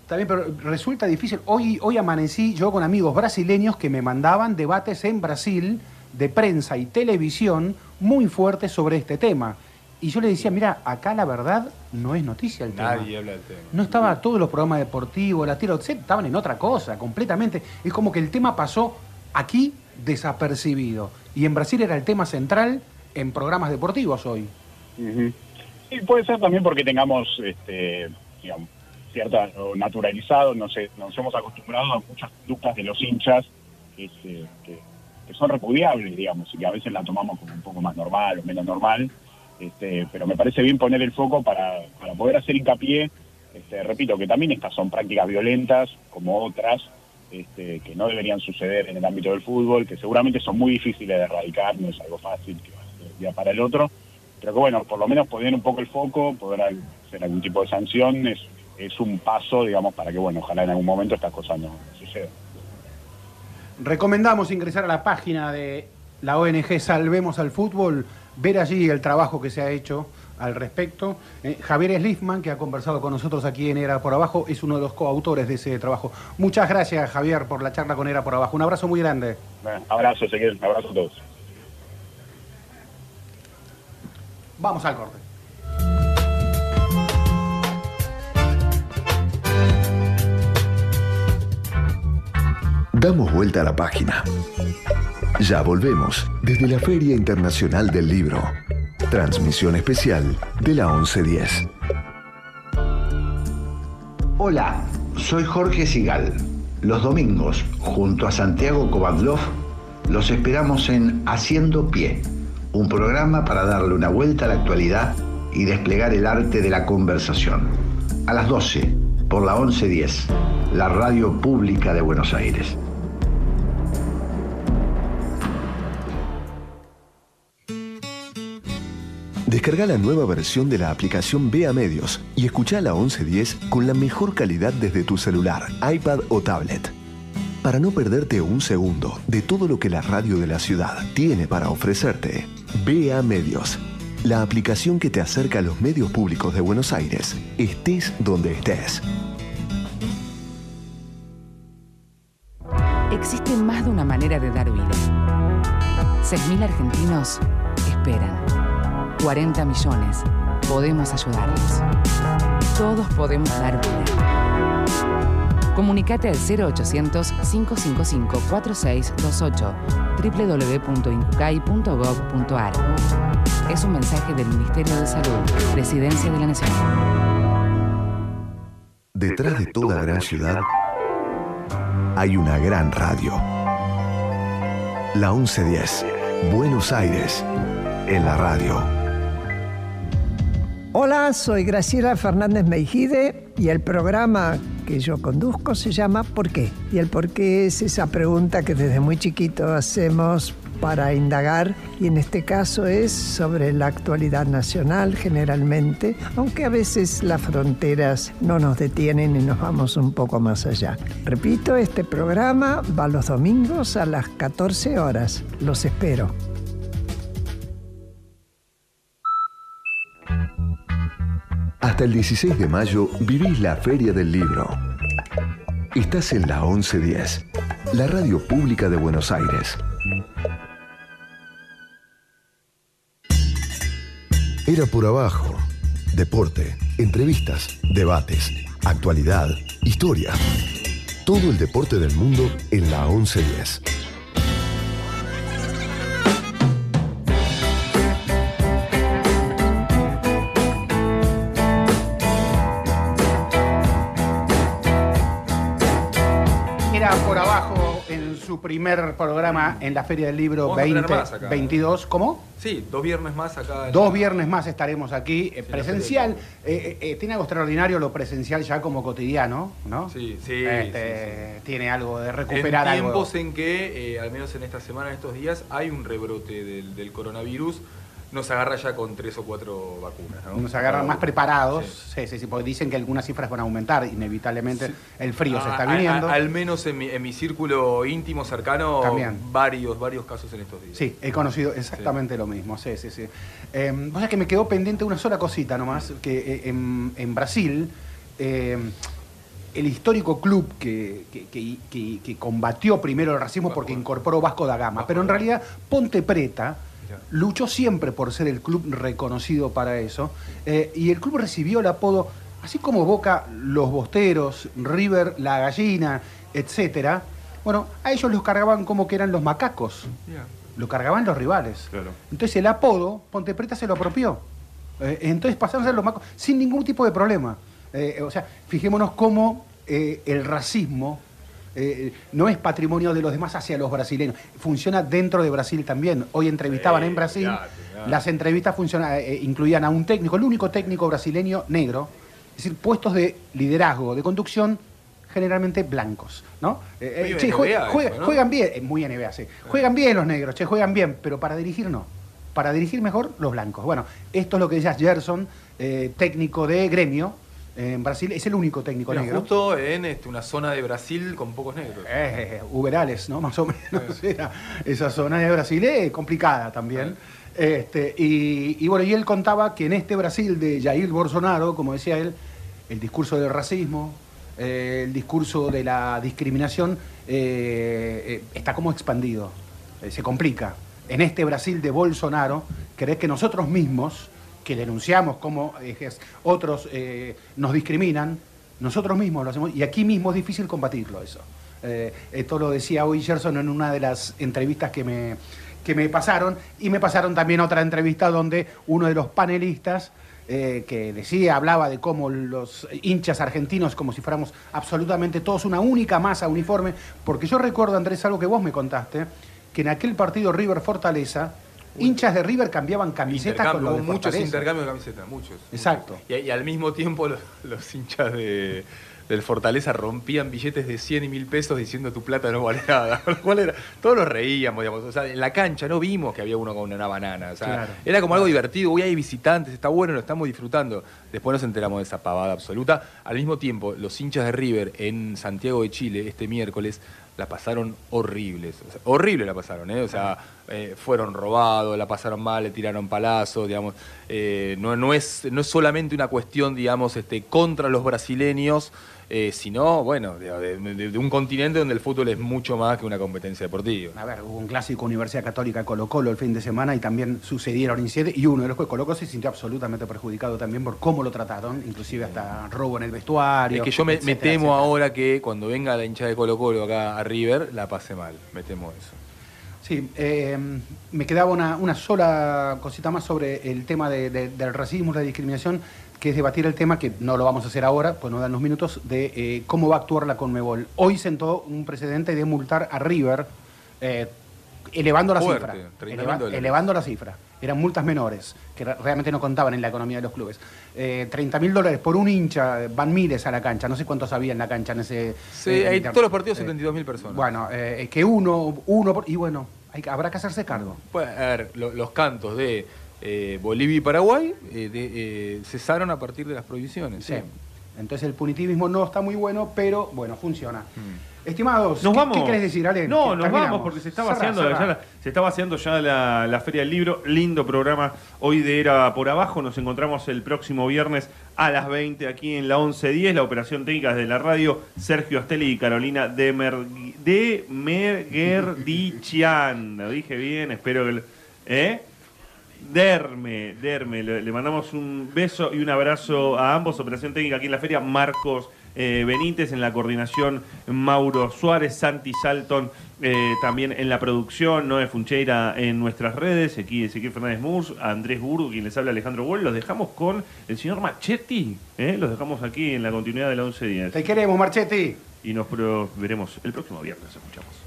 También, pero resulta difícil. Hoy, hoy amanecí yo con amigos brasileños que me mandaban debates en Brasil de prensa y televisión muy fuertes sobre este tema. Y yo le decía, mira, acá la verdad no es noticia el tema. Nadie habla del tema. No estaba todos los programas deportivos, la tira set, estaban en otra cosa, completamente. Es como que el tema pasó aquí desapercibido. Y en Brasil era el tema central en programas deportivos hoy. Ujú. Sí, puede ser también porque tengamos, este, digamos, cierta o naturalizado, no sé, nos hemos acostumbrado a muchas conductas de los hinchas que, se- que- que son repudiables, digamos, y que a veces la tomamos como un poco más normal o menos normal. Este, pero me parece bien poner el foco para, para poder hacer hincapié, este, repito, que también estas son prácticas violentas, como otras, este, que no deberían suceder en el ámbito del fútbol, que seguramente son muy difíciles de erradicar, no es algo fácil que va de día para el otro, pero que bueno, por lo menos poner un poco el foco, poder hacer algún tipo de sanción, es, es un paso, digamos, para que, bueno, ojalá en algún momento estas cosas no, sucedan. Recomendamos ingresar a la página de la ONG Salvemos al Fútbol, ver allí el trabajo que se ha hecho al respecto. Eh, Javier Slifman, que ha conversado con nosotros aquí en Era por Abajo, es uno de los coautores de ese trabajo. Muchas gracias, Javier, por la charla con Era por Abajo. Un abrazo muy grande. Abrazo, Ezequiel, abrazo a todos. Vamos al corte. Damos vuelta a la página. Ya volvemos desde la Feria Internacional del Libro. Transmisión especial de la 1110. Hola, soy Jorge Sigal. Los domingos, junto a Santiago Kovadlov, los esperamos en Haciendo Pie, un programa para darle una vuelta a la actualidad y desplegar el arte de la conversación. A las 12, por la 1110, la radio pública de Buenos Aires. Descarga la nueva versión de la aplicación Vea Medios y escucha la 1110 con la mejor calidad desde tu celular, iPad o tablet. Para no perderte un segundo de todo lo que la radio de la ciudad tiene para ofrecerte, Vea Medios, la aplicación que te acerca a los medios públicos de Buenos Aires, estés donde estés. existe más de una manera de dar vida. 6.000 argentinos esperan. 40 millones. Podemos ayudarlos. Todos podemos dar vida. Comunicate al 0800-555-4628 www.incucay.gov.ar. Es un mensaje del Ministerio de Salud, Presidencia de la Nación. Detrás de toda gran ciudad hay una gran radio. La 1110, Buenos Aires, en la radio. Hola, soy Graciela Fernández Meijide y el programa que yo conduzco se llama ¿Por qué? Y el por qué es esa pregunta que desde muy chiquito hacemos para indagar y en este caso es sobre la actualidad nacional generalmente, aunque a veces las fronteras no nos detienen y nos vamos un poco más allá. Repito, este programa va los domingos a las 14 horas. Los espero. Hasta el 16 de mayo vivís la Feria del Libro. Estás en la 1110, la radio pública de Buenos Aires. Era por abajo. Deporte, entrevistas, debates, actualidad, historia. Todo el deporte del mundo en la 1110. Primer programa en la Feria del Libro Vamos a tener 20, más acá. 22. ¿Cómo? Sí, dos viernes más acá. en Dos la- viernes más estaremos aquí, eh, presencial. Eh, eh, eh, tiene algo extraordinario lo presencial ya como cotidiano, ¿no? Sí, sí, Este, Tiene algo de recuperar en algo. tiempos en que, eh, al menos en esta semana, en estos días, hay un rebrote del, del coronavirus, nos agarra ya con tres o cuatro vacunas. ¿no? Nos agarran más preparados, Sí. sí, sí, sí, porque dicen que algunas cifras van a aumentar, inevitablemente el frío se A- está viniendo. a- al menos en mi, en mi círculo íntimo cercano, También. varios, varios casos en estos días. Sí, he conocido exactamente lo mismo, sí, sí, sí. Eh, vos sabés que me quedó pendiente una sola cosita nomás, que eh, en, en Brasil, eh, el histórico club que- que- que- que combatió primero el racismo porque incorporó Vasco da Gama, pero en realidad Ponte Preta luchó siempre por ser el club reconocido para eso, eh, y el club recibió el apodo, así como Boca, los Bosteros, River, la Gallina, etcétera, bueno, a ellos los cargaban como que eran los macacos lo cargaban los rivales. Entonces el apodo, Ponte Preta se lo apropió. Eh, entonces pasaron a ser los macos sin ningún tipo de problema. Eh, o sea, fijémonos cómo eh, el racismo eh, no es patrimonio de los demás hacia los brasileños. Funciona dentro de Brasil también. Hoy entrevistaban en Brasil, las entrevistas eh, incluían a un técnico, el único técnico brasileño negro, es decir, puestos de liderazgo, de conducción generalmente blancos, ¿no? Eh, eh. Juegan bien, eh, muy NBA, sí. Juegan bien los negros, che, juegan bien, pero para dirigir no. Para dirigir mejor los blancos. Bueno, esto es lo que decía Gerson, eh, técnico de gremio eh, en Brasil, es el único técnico Pero negro. justo en este, una zona de Brasil con pocos negros. Eh, Uberales, ¿no? Más o menos. era esa zona de Brasil es complicada también. Este, y, y bueno, y él contaba que en este Brasil de Jair Bolsonaro, como decía él, el discurso del racismo, eh, el discurso de la discriminación eh, eh, está como expandido, eh, se complica. En este Brasil de Bolsonaro, ¿crees que nosotros mismos, que denunciamos cómo eh, otros eh, nos discriminan, nosotros mismos lo hacemos, y aquí mismo es difícil combatirlo eso. Eh, esto lo decía hoy Gerson en una de las entrevistas que me, que me pasaron, y me pasaron también otra entrevista donde uno de los panelistas que decía, hablaba de cómo los hinchas argentinos, como si fuéramos absolutamente todos una única masa uniforme, porque yo recuerdo, Andrés, algo que vos me contaste, que en aquel partido River Fortaleza, hinchas de River cambiaban camisetas con los de muchos intercambios de camisetas, muchos. Exacto. Y, y al mismo tiempo los, los hinchas de, del Fortaleza rompían billetes de 100 y 1000 pesos diciendo tu plata no vale nada. Lo cual era- todos nos reíamos, digamos. O sea, en la cancha no vimos que había uno con una banana. O sea, Claro. era como algo divertido. Hoy hay visitantes, está bueno, lo estamos disfrutando. Después nos enteramos de esa pavada absoluta. Al mismo tiempo, los hinchas de River en Santiago de Chile este miércoles la pasaron horribles. O sea, horrible la pasaron, ¿eh? O sea, eh, fueron robados, la pasaron mal, le tiraron palazos, digamos. Eh, no, no, es, no es solamente una cuestión, digamos, este, contra los brasileños, eh, sino, bueno, de, de- de un continente donde el fútbol es mucho más que una competencia deportiva. A ver, hubo un clásico Universidad Católica Colo Colo el fin de semana y también sucedieron incidentes y uno de los que Colo Colo se sintió absolutamente perjudicado también por cómo lo trataron, inclusive hasta robo en el vestuario. Es que yo me, me etcétera, temo etcétera. ahora que cuando venga la hinchada de Colo Colo acá a River, la pase mal. Me temo eso. Sí, eh, me quedaba una, una sola cosita más sobre el tema de- de- del racismo, la discriminación, que es debatir el tema, que no lo vamos a hacer ahora, pues no dan los minutos, de eh, cómo va a actuar la Conmebol. Hoy sentó un precedente de multar a River, eh, elevando la Fuerte, cifra. 30.000 Eleva- elevando la cifra. Eran multas menores, que re- realmente no contaban en la economía de los clubes. Eh, 30 mil dólares por un hincha, van miles a la cancha, no sé cuántos había en la cancha en ese... Sí, eh, hay todos los partidos eh, 72 mil personas. Bueno, que uno, uno, por- y bueno, hay habrá que hacerse cargo. Pues, a ver, lo- los cantos de eh, Bolivia y Paraguay eh, de- eh, cesaron a partir de las prohibiciones. Sí. Entonces el punitivismo no está muy bueno, pero bueno, funciona. Mm. Estimados, Nos ¿qué, vamos. qué querés decir, Ale? No, nos terminamos. vamos porque se está vaciando, ya la- se está vaciando ya la, la Feria del Libro. Lindo programa hoy de Era por Abajo. Nos encontramos el próximo viernes a las 20 aquí en la 1110. La operación técnica de la radio, Sergio Asteli y Carolina Demer, Demergerdichian. Lo dije bien, espero que... lo- ¿Eh? Derme, Derme, le, le mandamos un beso y un abrazo a ambos. Operación técnica aquí en la feria, Marcos eh, Benítez en la coordinación, Mauro Suárez, Santi Salton eh, también en la producción, Noé Funcheira en nuestras redes, aquí Ezequiel Fernández Murs, Andrés Burgo, quien les habla Alejandro Gol. Los dejamos con el señor Machetti, ¿eh? los dejamos aquí en la continuidad de la 1110. Te queremos, Marchetti. Y nos veremos el próximo viernes, escuchamos.